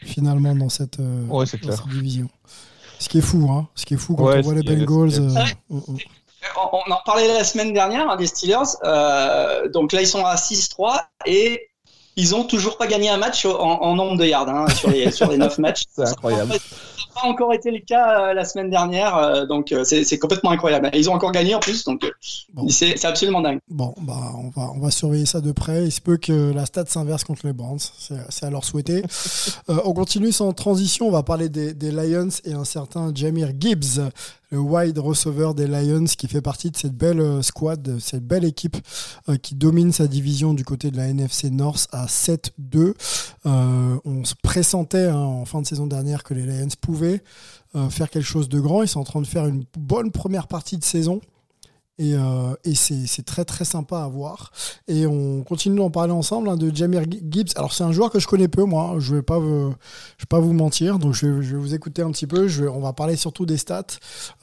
finalement, dans cette, euh, ouais, dans cette division. Ce qui est fou, hein. Ce qui est fou quand ouais, on voit les Bengals. Euh, on en parlait la semaine dernière, hein, des Steelers. Euh, donc là, ils sont à 6-3 et ils ont toujours pas gagné un match en, en nombre de yards hein, sur, les, sur les 9 matchs. C'est incroyable. Ça n'a pas encore été le cas euh, la semaine dernière, euh, donc c'est complètement incroyable. Ils ont encore gagné en plus, donc bon. c'est absolument dingue. Bon, bah on va on va surveiller ça de près. Il se peut que la stat s'inverse contre les Browns, c'est à leur souhaiter. On continue sans transition. On va parler des, des Lions et un certain Jamir Gibbs le wide receiver des Lions qui fait partie de cette belle squad, cette belle équipe euh, qui domine sa division du côté de la NFC North à 7-2. Euh, on se pressentait hein, en fin de saison dernière que les Lions pouvaient euh, faire quelque chose de grand. Ils sont en train de faire une bonne première partie de saison. Et, euh, c'est très très sympa à voir. Et on continue d'en parler ensemble hein, de Jamir Gibbs. Alors c'est un joueur que je connais peu moi, je vais vais pas vous mentir, donc je vais, vous écouter un petit peu. On va parler surtout des stats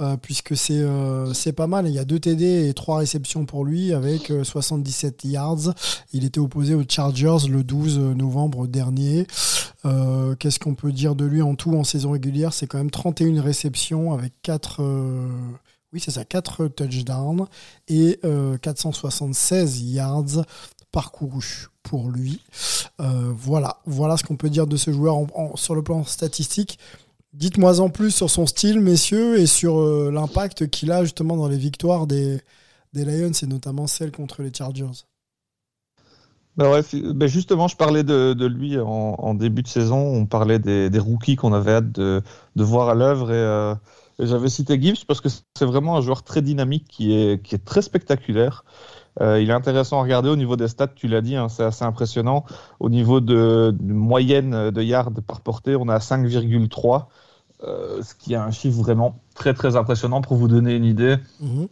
euh, puisque c'est euh, c'est pas mal. Il y a deux TD et trois réceptions pour lui avec 77 yards. Il était opposé aux Chargers le 12 novembre dernier. Qu'est-ce qu'on peut dire de lui en tout en saison régulière? C'est quand même 31 réceptions avec 4 oui, c'est ça, 4 touchdowns et 476 euh, yards parcourus pour lui. Euh, voilà, voilà ce qu'on peut dire de ce joueur sur le plan statistique. Dites-moi en plus sur son style, messieurs, et sur euh, l'impact qu'il a justement dans les victoires des, Lions, et notamment celle contre les Chargers. Bah ouais, bah justement, je parlais de, lui en, début de saison. On parlait des, rookies qu'on avait hâte de, voir à l'œuvre. Et j'avais cité Gibbs parce que c'est vraiment un joueur très dynamique qui est, qui est très spectaculaire. Euh, il est intéressant à regarder au niveau des stats, tu l'as dit, hein, c'est assez impressionnant. Au niveau de, moyenne de yards par portée, on est à 5,3, euh, ce qui est un chiffre vraiment très très impressionnant pour vous donner une idée. Mhm.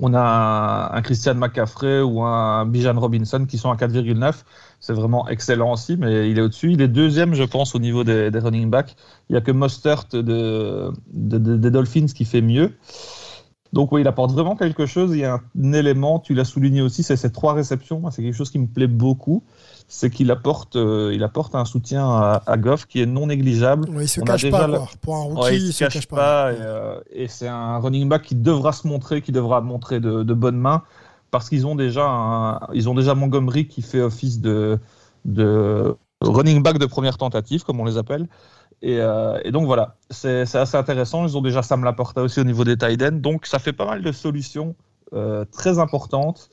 On a un, Christian McCaffrey ou un Bijan Robinson qui sont à 4,9 c'est vraiment excellent aussi, mais il est au-dessus. Il est deuxième, je pense, au niveau des, running backs. Il n'y a que Mostert de, des Dolphins qui fait mieux. Donc oui, il apporte vraiment quelque chose. Il y a un, élément, tu l'as souligné aussi, c'est ces trois réceptions. C'est quelque chose qui me plaît beaucoup. C'est qu'il apporte, euh, il apporte un soutien à, Goff qui est non négligeable. il se cache pas. Pour un rookie, il, se, cache, pas. Euh, et, c'est un running back qui devra se montrer, qui devra montrer de, de bonnes mains parce qu'ils ont déjà ils ont déjà Montgomery qui fait office de, running back de première tentative, comme on les appelle. Et, euh, donc voilà, c'est assez intéressant. Ils ont déjà Sam Laporta aussi au niveau des tight ends. Donc ça fait pas mal de solutions euh, très importantes.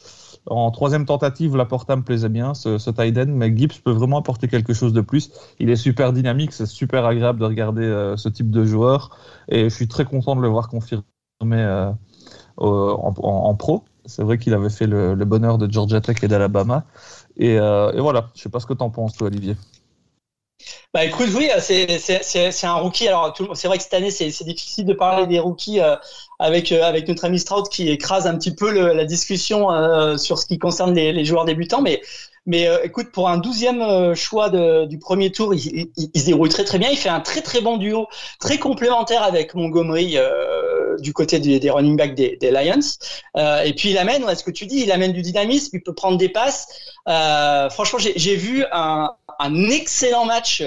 En troisième tentative, Laporta me plaisait bien, ce, ce tight mais Gibbs peut vraiment apporter quelque chose de plus. Il est super dynamique, c'est super agréable de regarder euh, ce type de joueur. Et je suis très content de le voir confirmé en, pro. C'est vrai qu'il avait fait le, bonheur de Georgia Tech et d'Alabama. Et, euh, voilà, je sais pas ce que tu en penses, toi, Olivier. Bah écoute, oui, c'est un rookie. Alors, c'est vrai que cette année, c'est difficile de parler des rookies euh, avec, euh, notre ami Stroud qui écrase un petit peu la discussion sur ce qui concerne les, joueurs débutants. Mais euh, écoute, pour un douzième euh, choix du premier tour, il, se débrouille très très bien. Il fait un très très bon duo, très complémentaire avec Montgomery euh, du côté des, des, running backs des, des Lions. et puis il amène, est-ce que tu dis, il amène du dynamisme, il peut prendre des passes. franchement, j'ai vu un, un, excellent match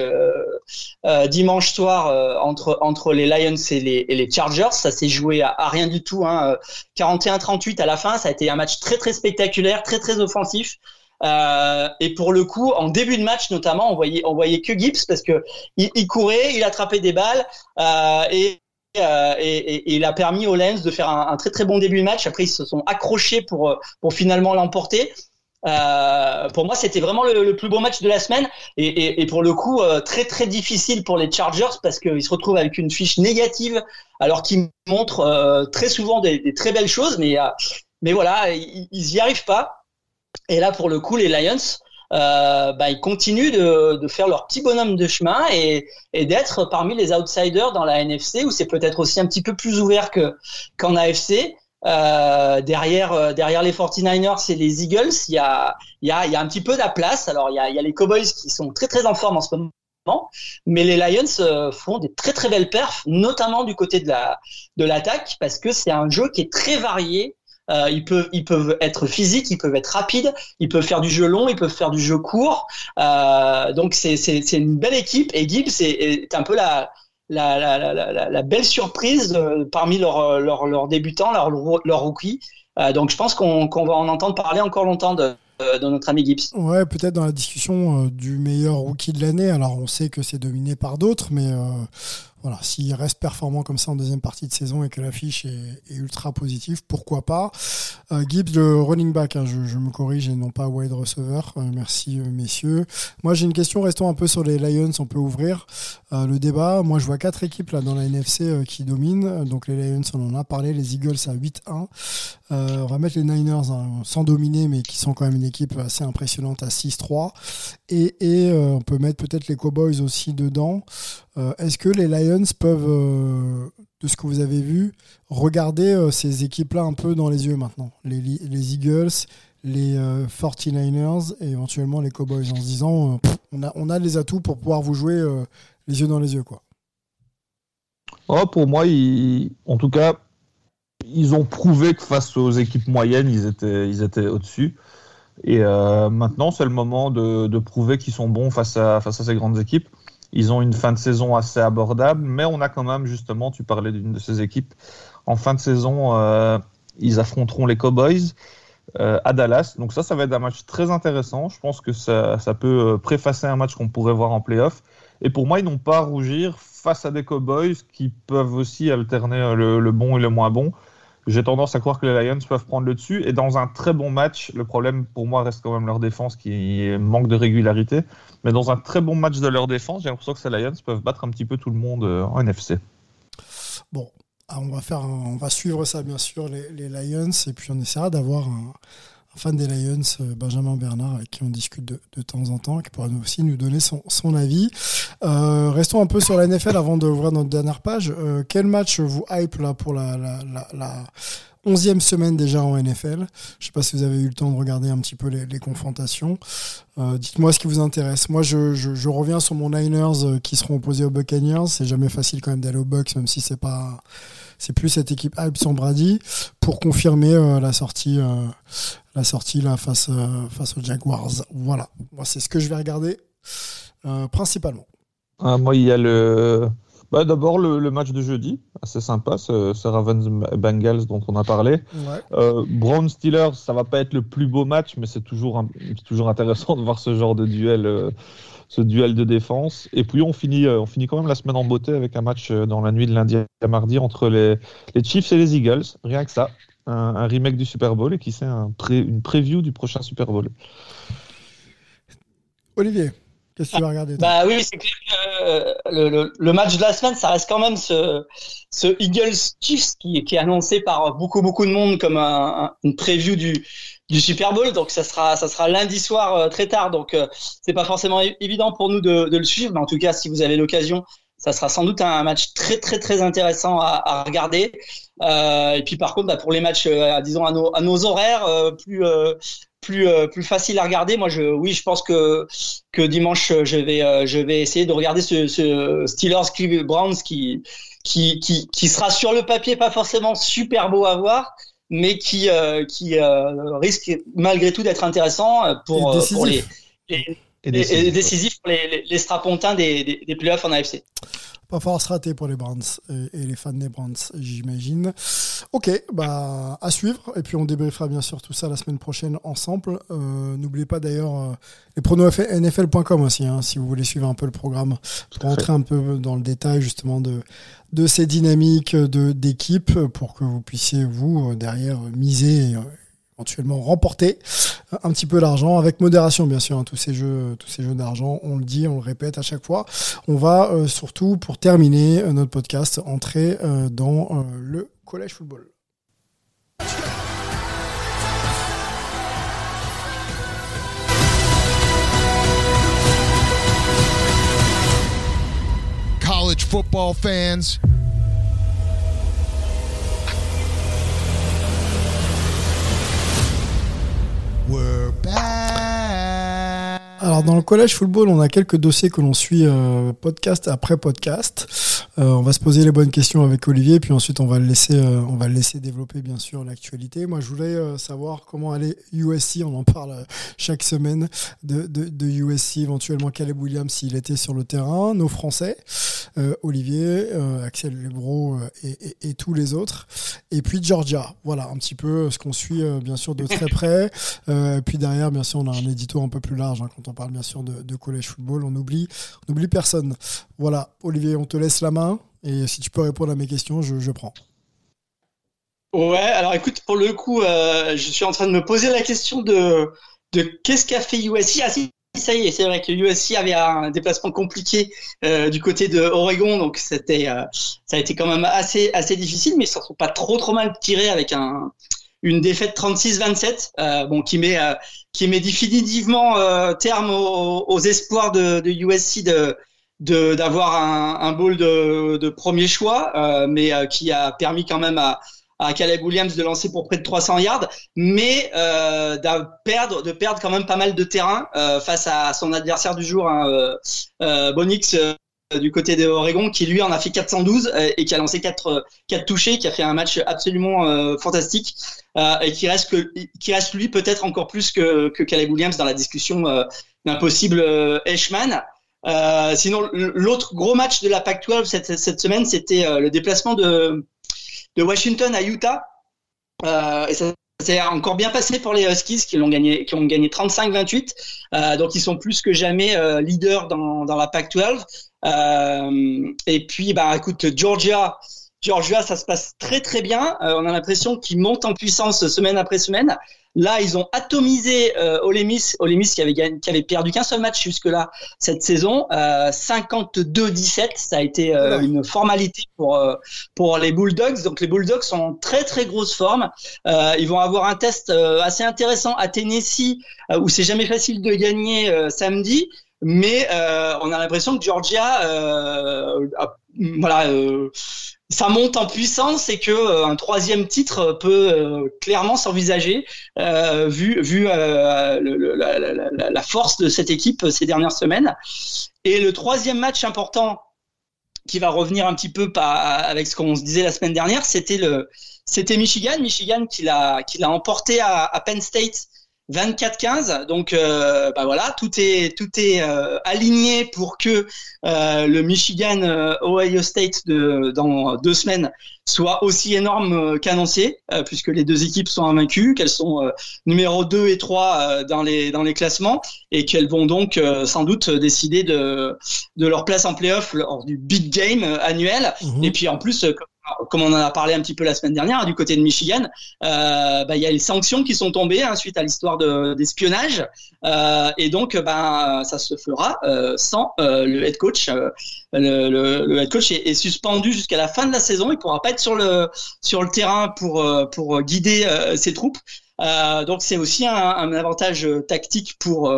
dimanche soir entre entre les Lions et les, et les Chargers. Ça s'est joué à, rien du tout, hein, 41-38 à la fin. Ça a été un match très très spectaculaire, très très offensif. Euh, et pour le coup, en début de match notamment, on voyait, on voyait que Gibbs parce que il, il courait, il attrapait des balles euh, et, euh, et, il a permis aux Lens de faire un, très très bon début de match. Après, ils se sont accrochés pour pour finalement l'emporter. Euh, pour moi, c'était vraiment le, plus beau match de la semaine et, et pour le coup très très difficile pour les Chargers parce qu'ils se retrouvent avec une fiche négative alors qu'ils montrent très souvent des, très belles choses, mais mais voilà, ils, ils y arrivent pas. Et là, pour le coup, les Lions, euh, bah, ils continuent de, de, faire leur petit bonhomme de chemin et, et d'être parmi les outsiders dans la NFC, où c'est peut-être aussi un petit peu plus ouvert que qu'en AFC. Euh, derrière, euh, derrière les 49ers et les Eagles, il y a, y a, y a un petit peu de la place. Alors, il y a, y a les Cowboys qui sont très très en forme en ce moment, mais les Lions euh, font des très très belles perfs, notamment du côté de la de l'attaque, parce que c'est un jeu qui est très varié euh, ils peuvent être physiques, ils peuvent être rapides, ils peuvent faire du jeu long, ils peuvent faire du jeu court. Euh, donc c'est une belle équipe et Gibbs est, un peu la belle surprise euh, parmi leurs débutants, leurs rookies. Donc je pense qu'on va en entendre parler encore longtemps de notre ami Gibbs. Ouais, peut-être dans la discussion du meilleur rookie de l'année. Alors, on sait que c'est dominé par d'autres, mais s'il reste performant comme ça en deuxième partie de saison et que l'affiche est, ultra positive, pourquoi pas euh, Gibbs, le running back, hein, je, me corrige et non pas wide receiver. Euh, merci euh, messieurs. Moi j'ai une question, restons un peu sur les Lions, on peut ouvrir le débat. Moi je vois quatre équipes là dans la NFC qui dominent. Donc les Lions, on en a parlé, les Eagles à 8-1, Euh, on va mettre les Niners sans dominer, mais qui sont quand même une équipe assez impressionnante à 6-3. Et, et euh, on peut mettre peut-être les Cowboys aussi dedans. Euh, Est-ce que les Lions peuvent, euh, de ce que vous avez vu, regarder euh, ces équipes-là un peu dans les yeux maintenant? Les, Eagles, les euh, 49ers et éventuellement les Cowboys en se disant euh, on, a, on a les atouts pour pouvoir vous jouer euh, les yeux dans les yeux. quoi. Oh, pour moi, en tout cas, ils ont prouvé que face aux équipes moyennes, ils étaient, ils étaient au-dessus. Et euh, maintenant, c'est le moment de, prouver qu'ils sont bons face à, ces grandes équipes. Ils ont une fin de saison assez abordable, mais on a quand même, justement, tu parlais d'une de ces équipes, en fin de saison, euh, ils affronteront les Cowboys euh, à Dallas. Donc ça, ça va être un match très intéressant. Je pense que ça, ça peut préfacer un match qu'on pourrait voir en playoff. Et pour moi, ils n'ont pas à rougir face à des Cowboys qui peuvent aussi alterner le bon et le moins bon. J'ai tendance à croire que les Lions peuvent prendre le dessus. Et dans un très bon match, le problème pour moi reste quand même leur défense qui manque de régularité. Mais dans un très bon match de leur défense, j'ai l'impression que ces Lions peuvent battre un petit peu tout le monde euh, en NFC. Bon, ah, on va faire, un- on va suivre ça bien sûr les, les Lions et puis on essaiera d'avoir un, un fan des Lions, euh, Benjamin Bernard, avec qui on discute de, temps en temps, qui pourra nous aussi nous donner son, avis. Euh, restons un peu sur la NFL avant d'ouvrir notre dernière page. Euh, quel match vous hype là pour la, la 11e semaine déjà en NFL Je sais pas si vous avez eu le temps de regarder un petit peu les, confrontations. Euh, Dites-moi ce qui vous intéresse. Moi, je, reviens sur mon Niners euh, qui seront opposés aux Buccaneers. C'est jamais facile quand même d'aller aux Bucks, même si c'est pas, c'est plus cette équipe hype sans Brady pour confirmer euh, la sortie, la face face aux Jaguars. Voilà. Moi, c'est ce que je vais regarder principalement. Ah, moi, il y a le. Bah, D'abord, le, le match de jeudi, assez sympa, ce, ce Ravens Bengals dont on a parlé. Ouais. Euh, Brown Steelers, ça va pas être le plus beau match, mais c'est toujours, un- toujours intéressant de voir ce genre de duel, euh, ce duel de défense. Et puis on finit, euh, on finit quand même la semaine en beauté avec un match dans la nuit de lundi à mardi entre les, les Chiefs et les Eagles. Rien que ça, un, un remake du Super Bowl et qui c'est un pré- une preview du prochain Super Bowl. Olivier, Bah oui, c'est clair que euh, le, le- match de la semaine, ça reste quand même ce, ce Eagles Chiefs qui, est annoncé par beaucoup beaucoup de monde comme un, un- une preview du, du Super Bowl. Donc ça sera ça sera lundi soir euh, très tard. Donc euh, c'est pas forcément évident pour nous de, de le suivre, mais en tout cas si vous avez l'occasion, ça sera sans doute un match très très très intéressant à, à regarder. Euh, et puis par contre, bah, pour les matchs, disons à nos, à nos horaires, plus plus euh, plus facile à regarder. Moi, je oui, je pense que que dimanche, euh, je vais euh, je vais essayer de regarder ce, ce Steelers Cleveland Browns qui qui qui qui sera sur le papier pas forcément super beau à voir, mais qui euh, qui risque malgré tout d'être intéressant pour les Et et- décisif. et décisif pour les, les, les strapontins des, des, des playoffs en AFC. Pas fort se rater pour les Browns et, et les fans des Browns, j'imagine. Ok, bah à suivre. Et puis on débriefera bien sûr tout ça la semaine prochaine ensemble. Euh, N'oubliez pas d'ailleurs euh, les pronos NFL.com aussi, hein, si vous voulez suivre un peu le programme, pour rentrer un peu dans le détail justement de de ces dynamiques d'équipe pour que vous puissiez vous euh, derrière miser et éventuellement remporter un petit peu d'argent avec modération bien sûr hein, tous ces jeux tous ces jeux d'argent on le dit on le répète à chaque fois. On va euh, surtout pour terminer euh, notre podcast entrer euh, dans euh, le collège football. College football fans, Alors dans le collège football, on a quelques dossiers que l'on suit euh, podcast après podcast. Euh, on va se poser les bonnes questions avec Olivier, puis ensuite on va le laisser, euh, on va le laisser développer bien sûr l'actualité. Moi, je voulais euh, savoir comment aller USC. On en parle chaque semaine de, de, de USC, éventuellement Caleb Williams s'il était sur le terrain, nos Français, Olivier, Axel Lebro et, et- et tous les autres. Et puis Georgia. Voilà un petit peu ce qu'on suit bien sûr de très près. Puis derrière, bien sûr, on a un édito un peu plus large hein, quand on parle bien sûr de, de collège football. On oublie, on oublie personne. Voilà, Olivier, on te laisse main. Et si tu peux répondre à mes questions, je, prends. Ouais, alors écoute, pour le coup, euh, je suis en train de me poser la question de, de qu'est-ce qu'a fait USC. Ah si, ça y est, c'est vrai que USC avait un déplacement compliqué euh, du côté de Oregon, donc c'était, euh, ça a été quand même assez, assez difficile, mais ils s'en sont pas trop trop mal tirés avec un, une défaite 36-27, bon qui met qui met définitivement terme aux, espoirs de, de USC de d'avoir un, un bowl de, de premier choix, mais qui a permis quand même à à Caleb Williams de lancer pour près de 300 yards, mais euh, de perdre, de perdre quand même pas mal de terrain euh, face à son adversaire du jour, hein, euh, euh Bonix euh, du côté de Oregon, qui lui en a fait 412 euh, et qui a lancé 4, 4 touchés, qui a fait un match absolument fantastique et qui reste que, qui reste lui peut-être encore plus que, que Caleb Williams dans la discussion d'un possible Eshman. sinon, l'autre gros match de la Pac-12 cette, cette semaine, c'était le déplacement de Washington à Utah. Euh, et ça s'est encore bien passé pour les Huskies qui l'ont gagné, qui ont gagné 35-28. Euh, donc ils sont plus que jamais euh, leaders dans, dans la Pac-12. Euh, et puis, bah, écoute, Georgia, Georgia, ça se passe très très bien. Euh, on a l'impression qu'ils montent en puissance semaine après semaine. Là, ils ont atomisé euh, Ole Miss, qui avait, qui avait perdu qu'un seul match jusque-là cette saison, euh, 52-17. Ça a été euh, une formalité pour euh, pour les Bulldogs. Donc les Bulldogs sont en très très grosse forme. Euh, ils vont avoir un test assez intéressant à Tennessee où c'est jamais facile de gagner samedi. Mais on a l'impression que Georgia, voilà, ça monte en puissance et que euh, un troisième titre peut euh, clairement s'envisager euh, vu vu la, la, force de cette équipe ces dernières semaines. Et le troisième match important qui va revenir un petit peu avec ce qu'on se disait la semaine dernière, c'était le c'était Michigan, Michigan qui l'a qui l'a emporté à, à Penn State 24-15. Donc euh, bah voilà, tout est tout est euh, aligné pour que euh, le Michigan euh, Ohio State de dans deux semaines soit aussi énorme qu'annoncé, puisque les deux équipes sont invaincues, qu'elles sont numéro 2 et 3 dans les dans les classements et qu'elles vont donc sans doute décider de de leur place en playoff lors du big game annuel. Mhm. Et puis en plus comme on en a parlé un petit peu la semaine dernière, du côté de Michigan, euh, bah, il y a les sanctions qui sont tombées hein, suite à l'histoire d'espionnage, euh, et donc ben ça se fera euh, sans euh, le head coach. Euh, le, le, le, head coach est, est suspendu jusqu'à la fin de la saison, il pourra pas être sur le sur le terrain pour pour guider ses troupes. donc c'est aussi un, un, avantage tactique pour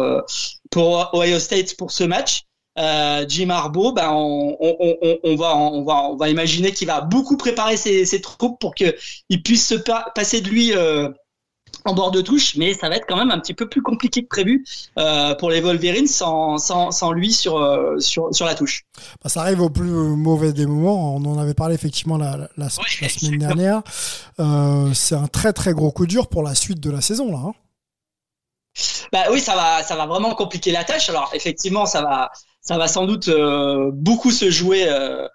pour Ohio State pour ce match. Euh, Jim Harbaugh, ben on, on, on, on, va, on, va, on va imaginer qu'il va beaucoup préparer ses, ses troupes pour qu'il puisse se passer de lui euh, en bord de touche, mais ça va être quand même un petit peu plus compliqué que prévu euh, pour les Wolverines sans, sans, sans lui sur, sur, sur la touche. Bah, ça arrive au plus mauvais des moments. On en avait parlé effectivement la, la, la semaine dernière. C'est un très très gros coup dur pour la suite de la saison là. Hein. Bah oui, ça va, ça va vraiment compliquer la tâche. Alors effectivement, ça va, ça va sans doute euh, beaucoup se jouer euh,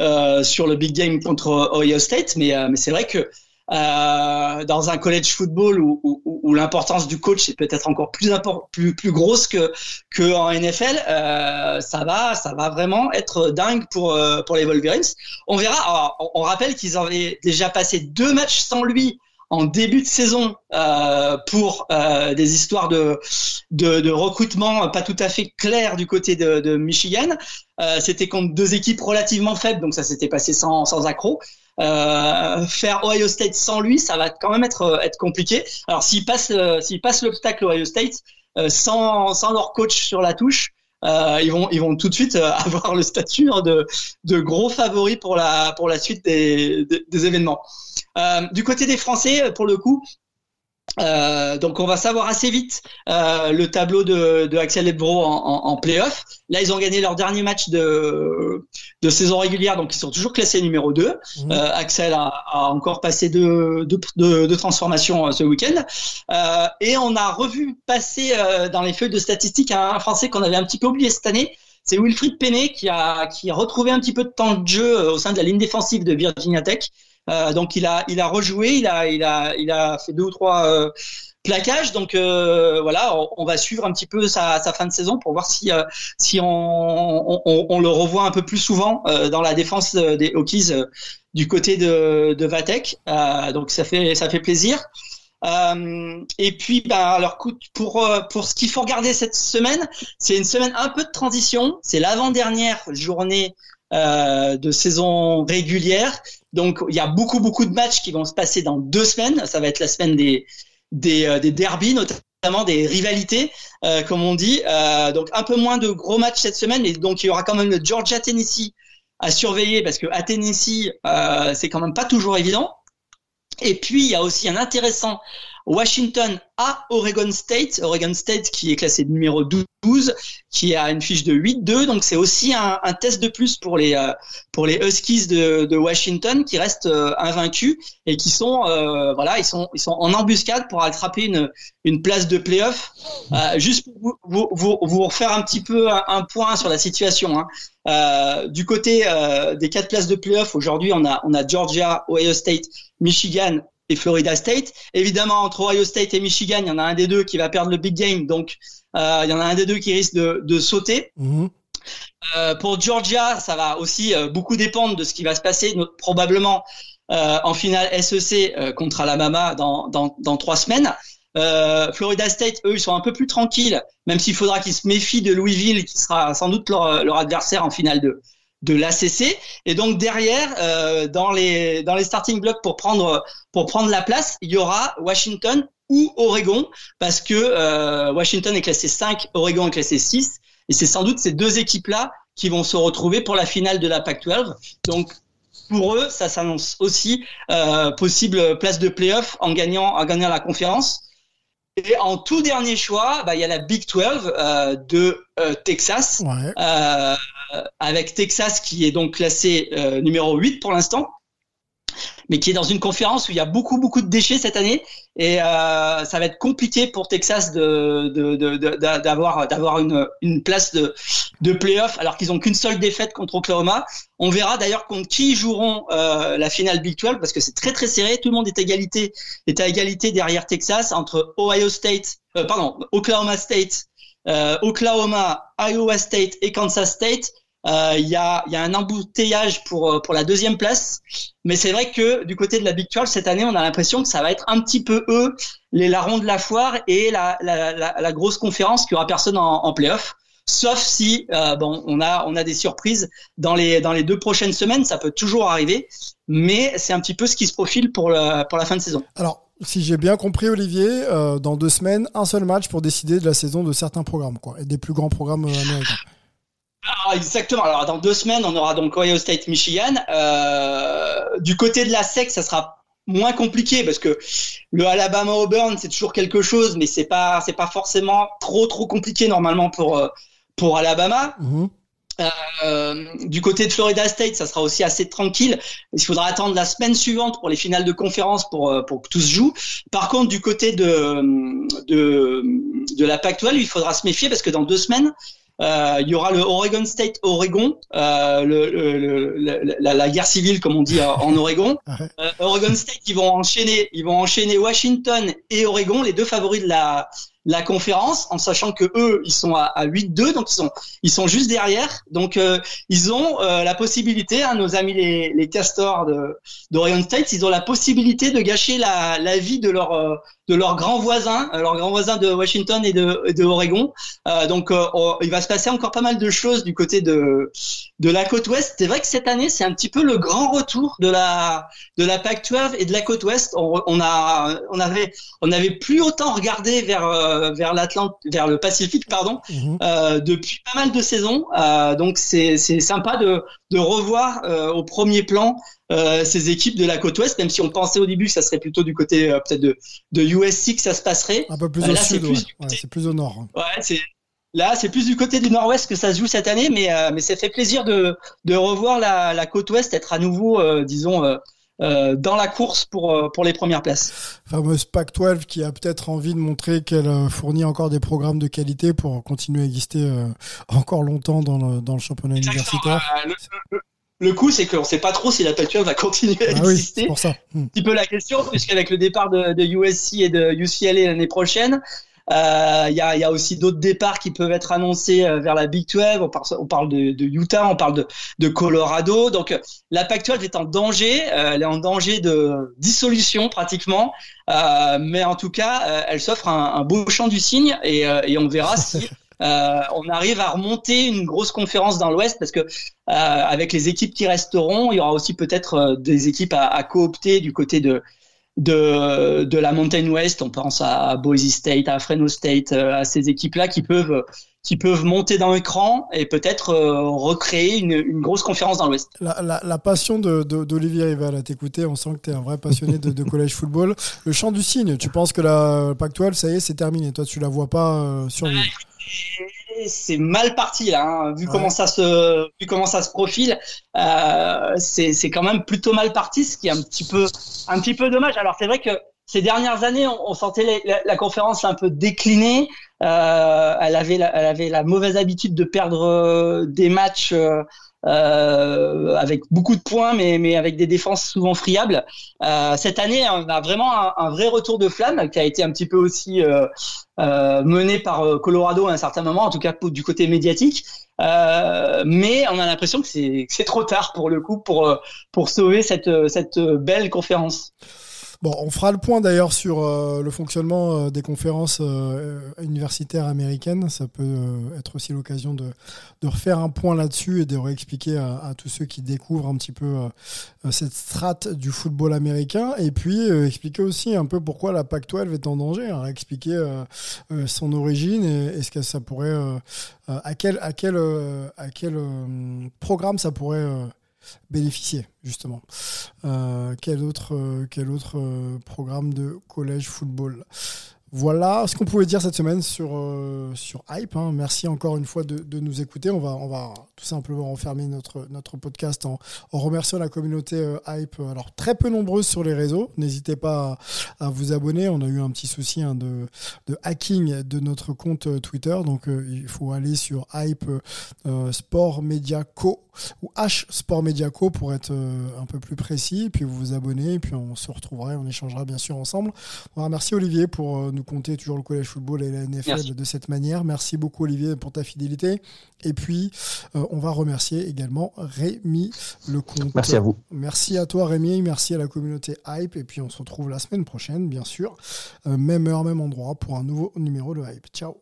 euh, sur le big game contre Ohio State, mais, c'est vrai que dans un college football où, l'importance du coach est peut-être encore plus, plus grosse que NFL, ça va ça va vraiment être dingue pour pour les Wolverines. On verra. On rappelle qu'ils avaient déjà passé deux matchs sans lui en début de saison euh, pour euh, des histoires de, recrutement pas tout à fait claires du côté de, Michigan. Euh, C'était contre deux équipes relativement faibles, donc ça s'était passé sans, sans accroc. Euh, faire Ohio State sans lui, ça va quand même être, compliqué. Alors s'ils passent, euh, s'ils passent l'obstacle Ohio State sans, sans leur coach sur la touche, euh, ils vont ils vont tout de suite avoir le statut hein, de, de gros favoris pour la pour la suite des, des, des événements. Euh, du côté des Français, pour le coup, euh, donc on va savoir assez vite euh, le tableau de, de Axel Ebro en, en, en playoff. Là, ils ont gagné leur dernier match de, de saison régulière, donc ils sont toujours classés numéro 2. Mmh. Euh, Axel a, a, encore passé deux, deux, deux, deux transformations euh, ce week-end. Euh, et on a revu passer dans les feuilles de statistiques un, un Français qu'on avait un petit peu oublié cette année. C'est Wilfried Penney qui a, qui a retrouvé un petit peu de temps de jeu au sein de la ligne défensive de Virginia Tech. Euh, donc il a, il a rejoué, il a, il a, il a fait deux ou trois euh, plaquages. Donc euh, voilà, on, va suivre un petit peu sa, fin de saison pour voir si, euh, si on, on, le revoit un peu plus souvent dans la défense des Hokies du côté de, de Vatek. donc ça fait, ça fait plaisir. et puis, bah, alors, pour pour ce qu'il faut regarder cette semaine, c'est une semaine un peu de transition. C'est l'avant-dernière journée euh, de saison régulière. Donc il y a beaucoup beaucoup de matchs qui vont se passer dans deux semaines. Ça va être la semaine des des, euh, des derbies notamment des rivalités, euh, comme on dit. Euh, donc un peu moins de gros matchs cette semaine, mais donc il y aura quand même le Georgia Tennessee à surveiller parce que à Tennessee euh, c'est quand même pas toujours évident. Et puis il y a aussi un intéressant Washington à Oregon State, Oregon State qui est classé numéro 12, qui a une fiche de 8-2, donc c'est aussi un, un, test de plus pour les euh, pour les Huskies de, de Washington qui restent euh, invaincus et qui sont euh, voilà ils sont ils sont en embuscade pour attraper une une place de playoff. Euh, juste pour vous, vous, vous, refaire un petit peu un, un point sur la situation. Hein. Euh, du côté des quatre places de playoff, aujourd'hui on a on a Georgia, Ohio State, Michigan et Florida State. Évidemment, entre Ohio State et Michigan, il y en a un des deux qui va perdre le big game, donc euh, il y en a un des deux qui risque de, de sauter. Mhm. Euh, pour Georgia, ça va aussi euh, beaucoup dépendre de ce qui va se passer, no- probablement en finale SEC contre Alabama dans, dans, dans trois semaines. Florida State, eux, ils sont un peu plus tranquilles, même s'il faudra qu'ils se méfient de Louisville, qui sera sans doute leur, leur adversaire en finale de, de l'ACC. Et donc derrière, euh, dans les dans les starting blocks pour prendre pour prendre la place, il y aura Washington ou Oregon parce que euh, Washington est classé 5, Oregon est classé 6 et c'est sans doute ces deux équipes là qui vont se retrouver pour la finale de la Pac-12. Donc pour eux, ça s'annonce aussi euh, possible place de playoff en gagnant en gagnant la conférence. Et en tout dernier choix, bah, il y a la Big 12 euh, de euh, Texas Ouais. Euh, avec Texas qui est donc classé euh, numéro 8 pour l'instant, mais qui est dans une conférence où il y a beaucoup beaucoup de déchets cette année et euh, ça va être compliqué pour Texas de de- de- de- d'a- d'avoir d'avoir une, une place de de playoff alors qu'ils ont qu'une seule défaite contre Oklahoma. On verra d'ailleurs contre qui joueront euh, la finale Big 12 parce que c'est très très serré, tout le monde est à égalité est à égalité derrière Texas entre Ohio State, euh, pardon Oklahoma State Oklahoma, Iowa State et Kansas State, euh, il y, a, y a un embouteillage pour, euh, pour la deuxième place. Mais c'est vrai que du côté de la Big 12, cette année, on a l'impression que ça va être un petit peu eux, les larrons de la foire et la, la, la, la grosse conférence qui aura personne en, en playoff. Sauf si euh, bon, on a on a des surprises dans les dans les deux prochaines semaines, ça peut toujours arriver, mais c'est un petit peu ce qui se profile pour la pour la fin de saison. Alors, si j'ai bien compris, Olivier, euh, dans deux semaines, un seul match pour décider de la saison de certains programmes, quoi, et des plus grands programmes euh, américains. Alors, exactement. Alors dans deux semaines, on aura donc Ohio State, Michigan. Euh, du côté de la SEC, ça sera moins compliqué parce que le Alabama Auburn, c'est toujours quelque chose, mais c'est pas c'est pas forcément trop trop compliqué normalement pour pour Alabama. Mhm. Euh, du côté de Florida State, ça sera aussi assez tranquille. Il faudra attendre la semaine suivante pour les finales de conférence pour, euh, pour que tout se joue. Par contre, du côté de, de, de la Pac-12, il faudra se méfier parce que dans deux semaines, euh, il y aura le Oregon State Oregon, euh, le, le- le- la, la guerre civile comme on dit en Oregon. Oregon State, ils vont enchaîner, ils vont enchaîner Washington et Oregon, les deux favoris de la, la conférence, en sachant que eux, ils sont à, à 8-2, donc ils sont, ils sont juste derrière. Donc euh, ils ont euh, la possibilité, hein, nos amis les, les castors de d'Oregon State, ils ont la possibilité de gâcher la, la vie de leur euh, de leurs grands voisins, euh, leurs grands voisins de Washington et de, de Oregon. Euh, donc euh, il va se passer encore pas mal de choses du côté de de la côte ouest. C'est vrai que cette année, c'est un petit peu le grand retour de la de la Pac-12 et de la côte ouest. On, on a on avait on avait plus autant regardé vers euh, vers l'Atlante, vers le Pacifique, pardon, Mhm. euh, depuis pas mal de saisons. Euh, donc c'est c'est sympa de de revoir euh, au premier plan euh, ces équipes de la côte ouest, même si on pensait au début que ça serait plutôt du côté euh, peut-être de de USC que ça se passerait. Un peu plus au là, c'est sud, plus ouais. Ouais, côté- c'est plus au nord. Ouais, c'est là, c'est plus du côté du Nord-Ouest que ça se joue cette année, mais euh, mais ça fait plaisir de de revoir la la côte ouest être à nouveau, euh, disons. euh, dans la course pour pour les premières places. Fameuse Pac-12 qui a peut-être envie de montrer qu'elle fournit encore des programmes de qualité pour continuer à exister encore longtemps dans le, dans le championnat universitaire. Le, le- le coup, c'est qu'on sait pas trop si la Pac-12 va continuer à Ah oui, exister. c'est pour ça. Hmm. un petit peu la question, puisqu'avec le départ de, de USC et de UCLA l'année prochaine, euh, il y, a, y a aussi d'autres départs qui peuvent être annoncés euh, vers la Big 12. On parle, on parle de, de Utah, on parle de, de Colorado. Donc euh, la Pac-12 est en danger, euh, elle est en danger de dissolution pratiquement, euh, mais en tout cas, euh, elle s'offre un, un beau champ du cygne et, euh, et on verra si euh, on arrive à remonter une grosse conférence dans l'Ouest parce que avec les équipes qui resteront, il y aura aussi peut-être des équipes à, à coopter du côté de de, de la Mountain West. On pense à Boise State, à Fresno State, à ces équipes-là qui peuvent qui peuvent monter dans l'écran et peut-être euh, recréer une, une, grosse conférence dans l'Ouest. La, la, la, passion d'Olivier Rival à t'écouter, on sent que tu es un vrai passionné de, de collège football. Le chant du cygne, tu penses que la Pac-12, ça y est, c'est terminé. Toi, tu la vois pas euh, survivre c'est mal parti là, hein. vu comment ça se, vu comment ça se profile, euh, c'est quand même plutôt mal parti, ce qui est un petit peu, un petit peu dommage. Alors c'est vrai que ces dernières années, on, sentait la, la, conférence un peu déclinée. Euh, elle avait, la, elle avait la mauvaise habitude de perdre euh, des matchs euh, euh, avec beaucoup de points, mais, mais avec des défenses souvent friables. Euh, cette année, on a vraiment un, un, vrai retour de flamme qui a été un petit peu aussi euh, mené par Colorado à un certain moment, en tout cas du côté médiatique. mais on a l'impression que c'est trop tard pour le coup pour, pour sauver cette, cette belle conférence. Bon, on fera le point d'ailleurs sur euh, le fonctionnement euh, des conférences euh, universitaires américaines. Ça peut être aussi l'occasion de, refaire un point là-dessus et de réexpliquer à, tous ceux qui découvrent un petit peu cette strate du football américain. Et puis expliquer aussi un peu pourquoi la PAC-12 est en danger. Hein, expliquer son origine et, et, ce que ça pourrait, à quel programme ça pourrait bénéficier justement. Euh, quel autre, euh, quel autre euh, programme de collège football? Voilà ce qu'on pouvait dire cette semaine sur, euh, sur Hype. Hein. Merci encore une fois de, nous écouter. On va, on va tout simplement enfermer notre, notre podcast en, remerciant la communauté euh, Hype. Alors, très peu nombreuse sur les réseaux. N'hésitez pas à, vous abonner. On a eu un petit souci hein, de, de, hacking de notre compte euh, Twitter. Donc, il faut aller sur Hype Sport Media Co ou H Sport Media Co pour être un peu plus précis. Puis vous vous abonnez. Et puis on se retrouvera. On échangera bien sûr ensemble. On remercie Olivier pour nous compter toujours le collège football et la NFL Merci. de cette manière. Merci beaucoup Olivier pour ta fidélité. Et puis, euh, on va remercier également Rémi Lecomte. Merci à vous. Merci à toi Rémi, merci à la communauté Hype. Et puis, on se retrouve la semaine prochaine, bien sûr. Euh, même heure, même endroit pour un nouveau numéro de Hype. Ciao.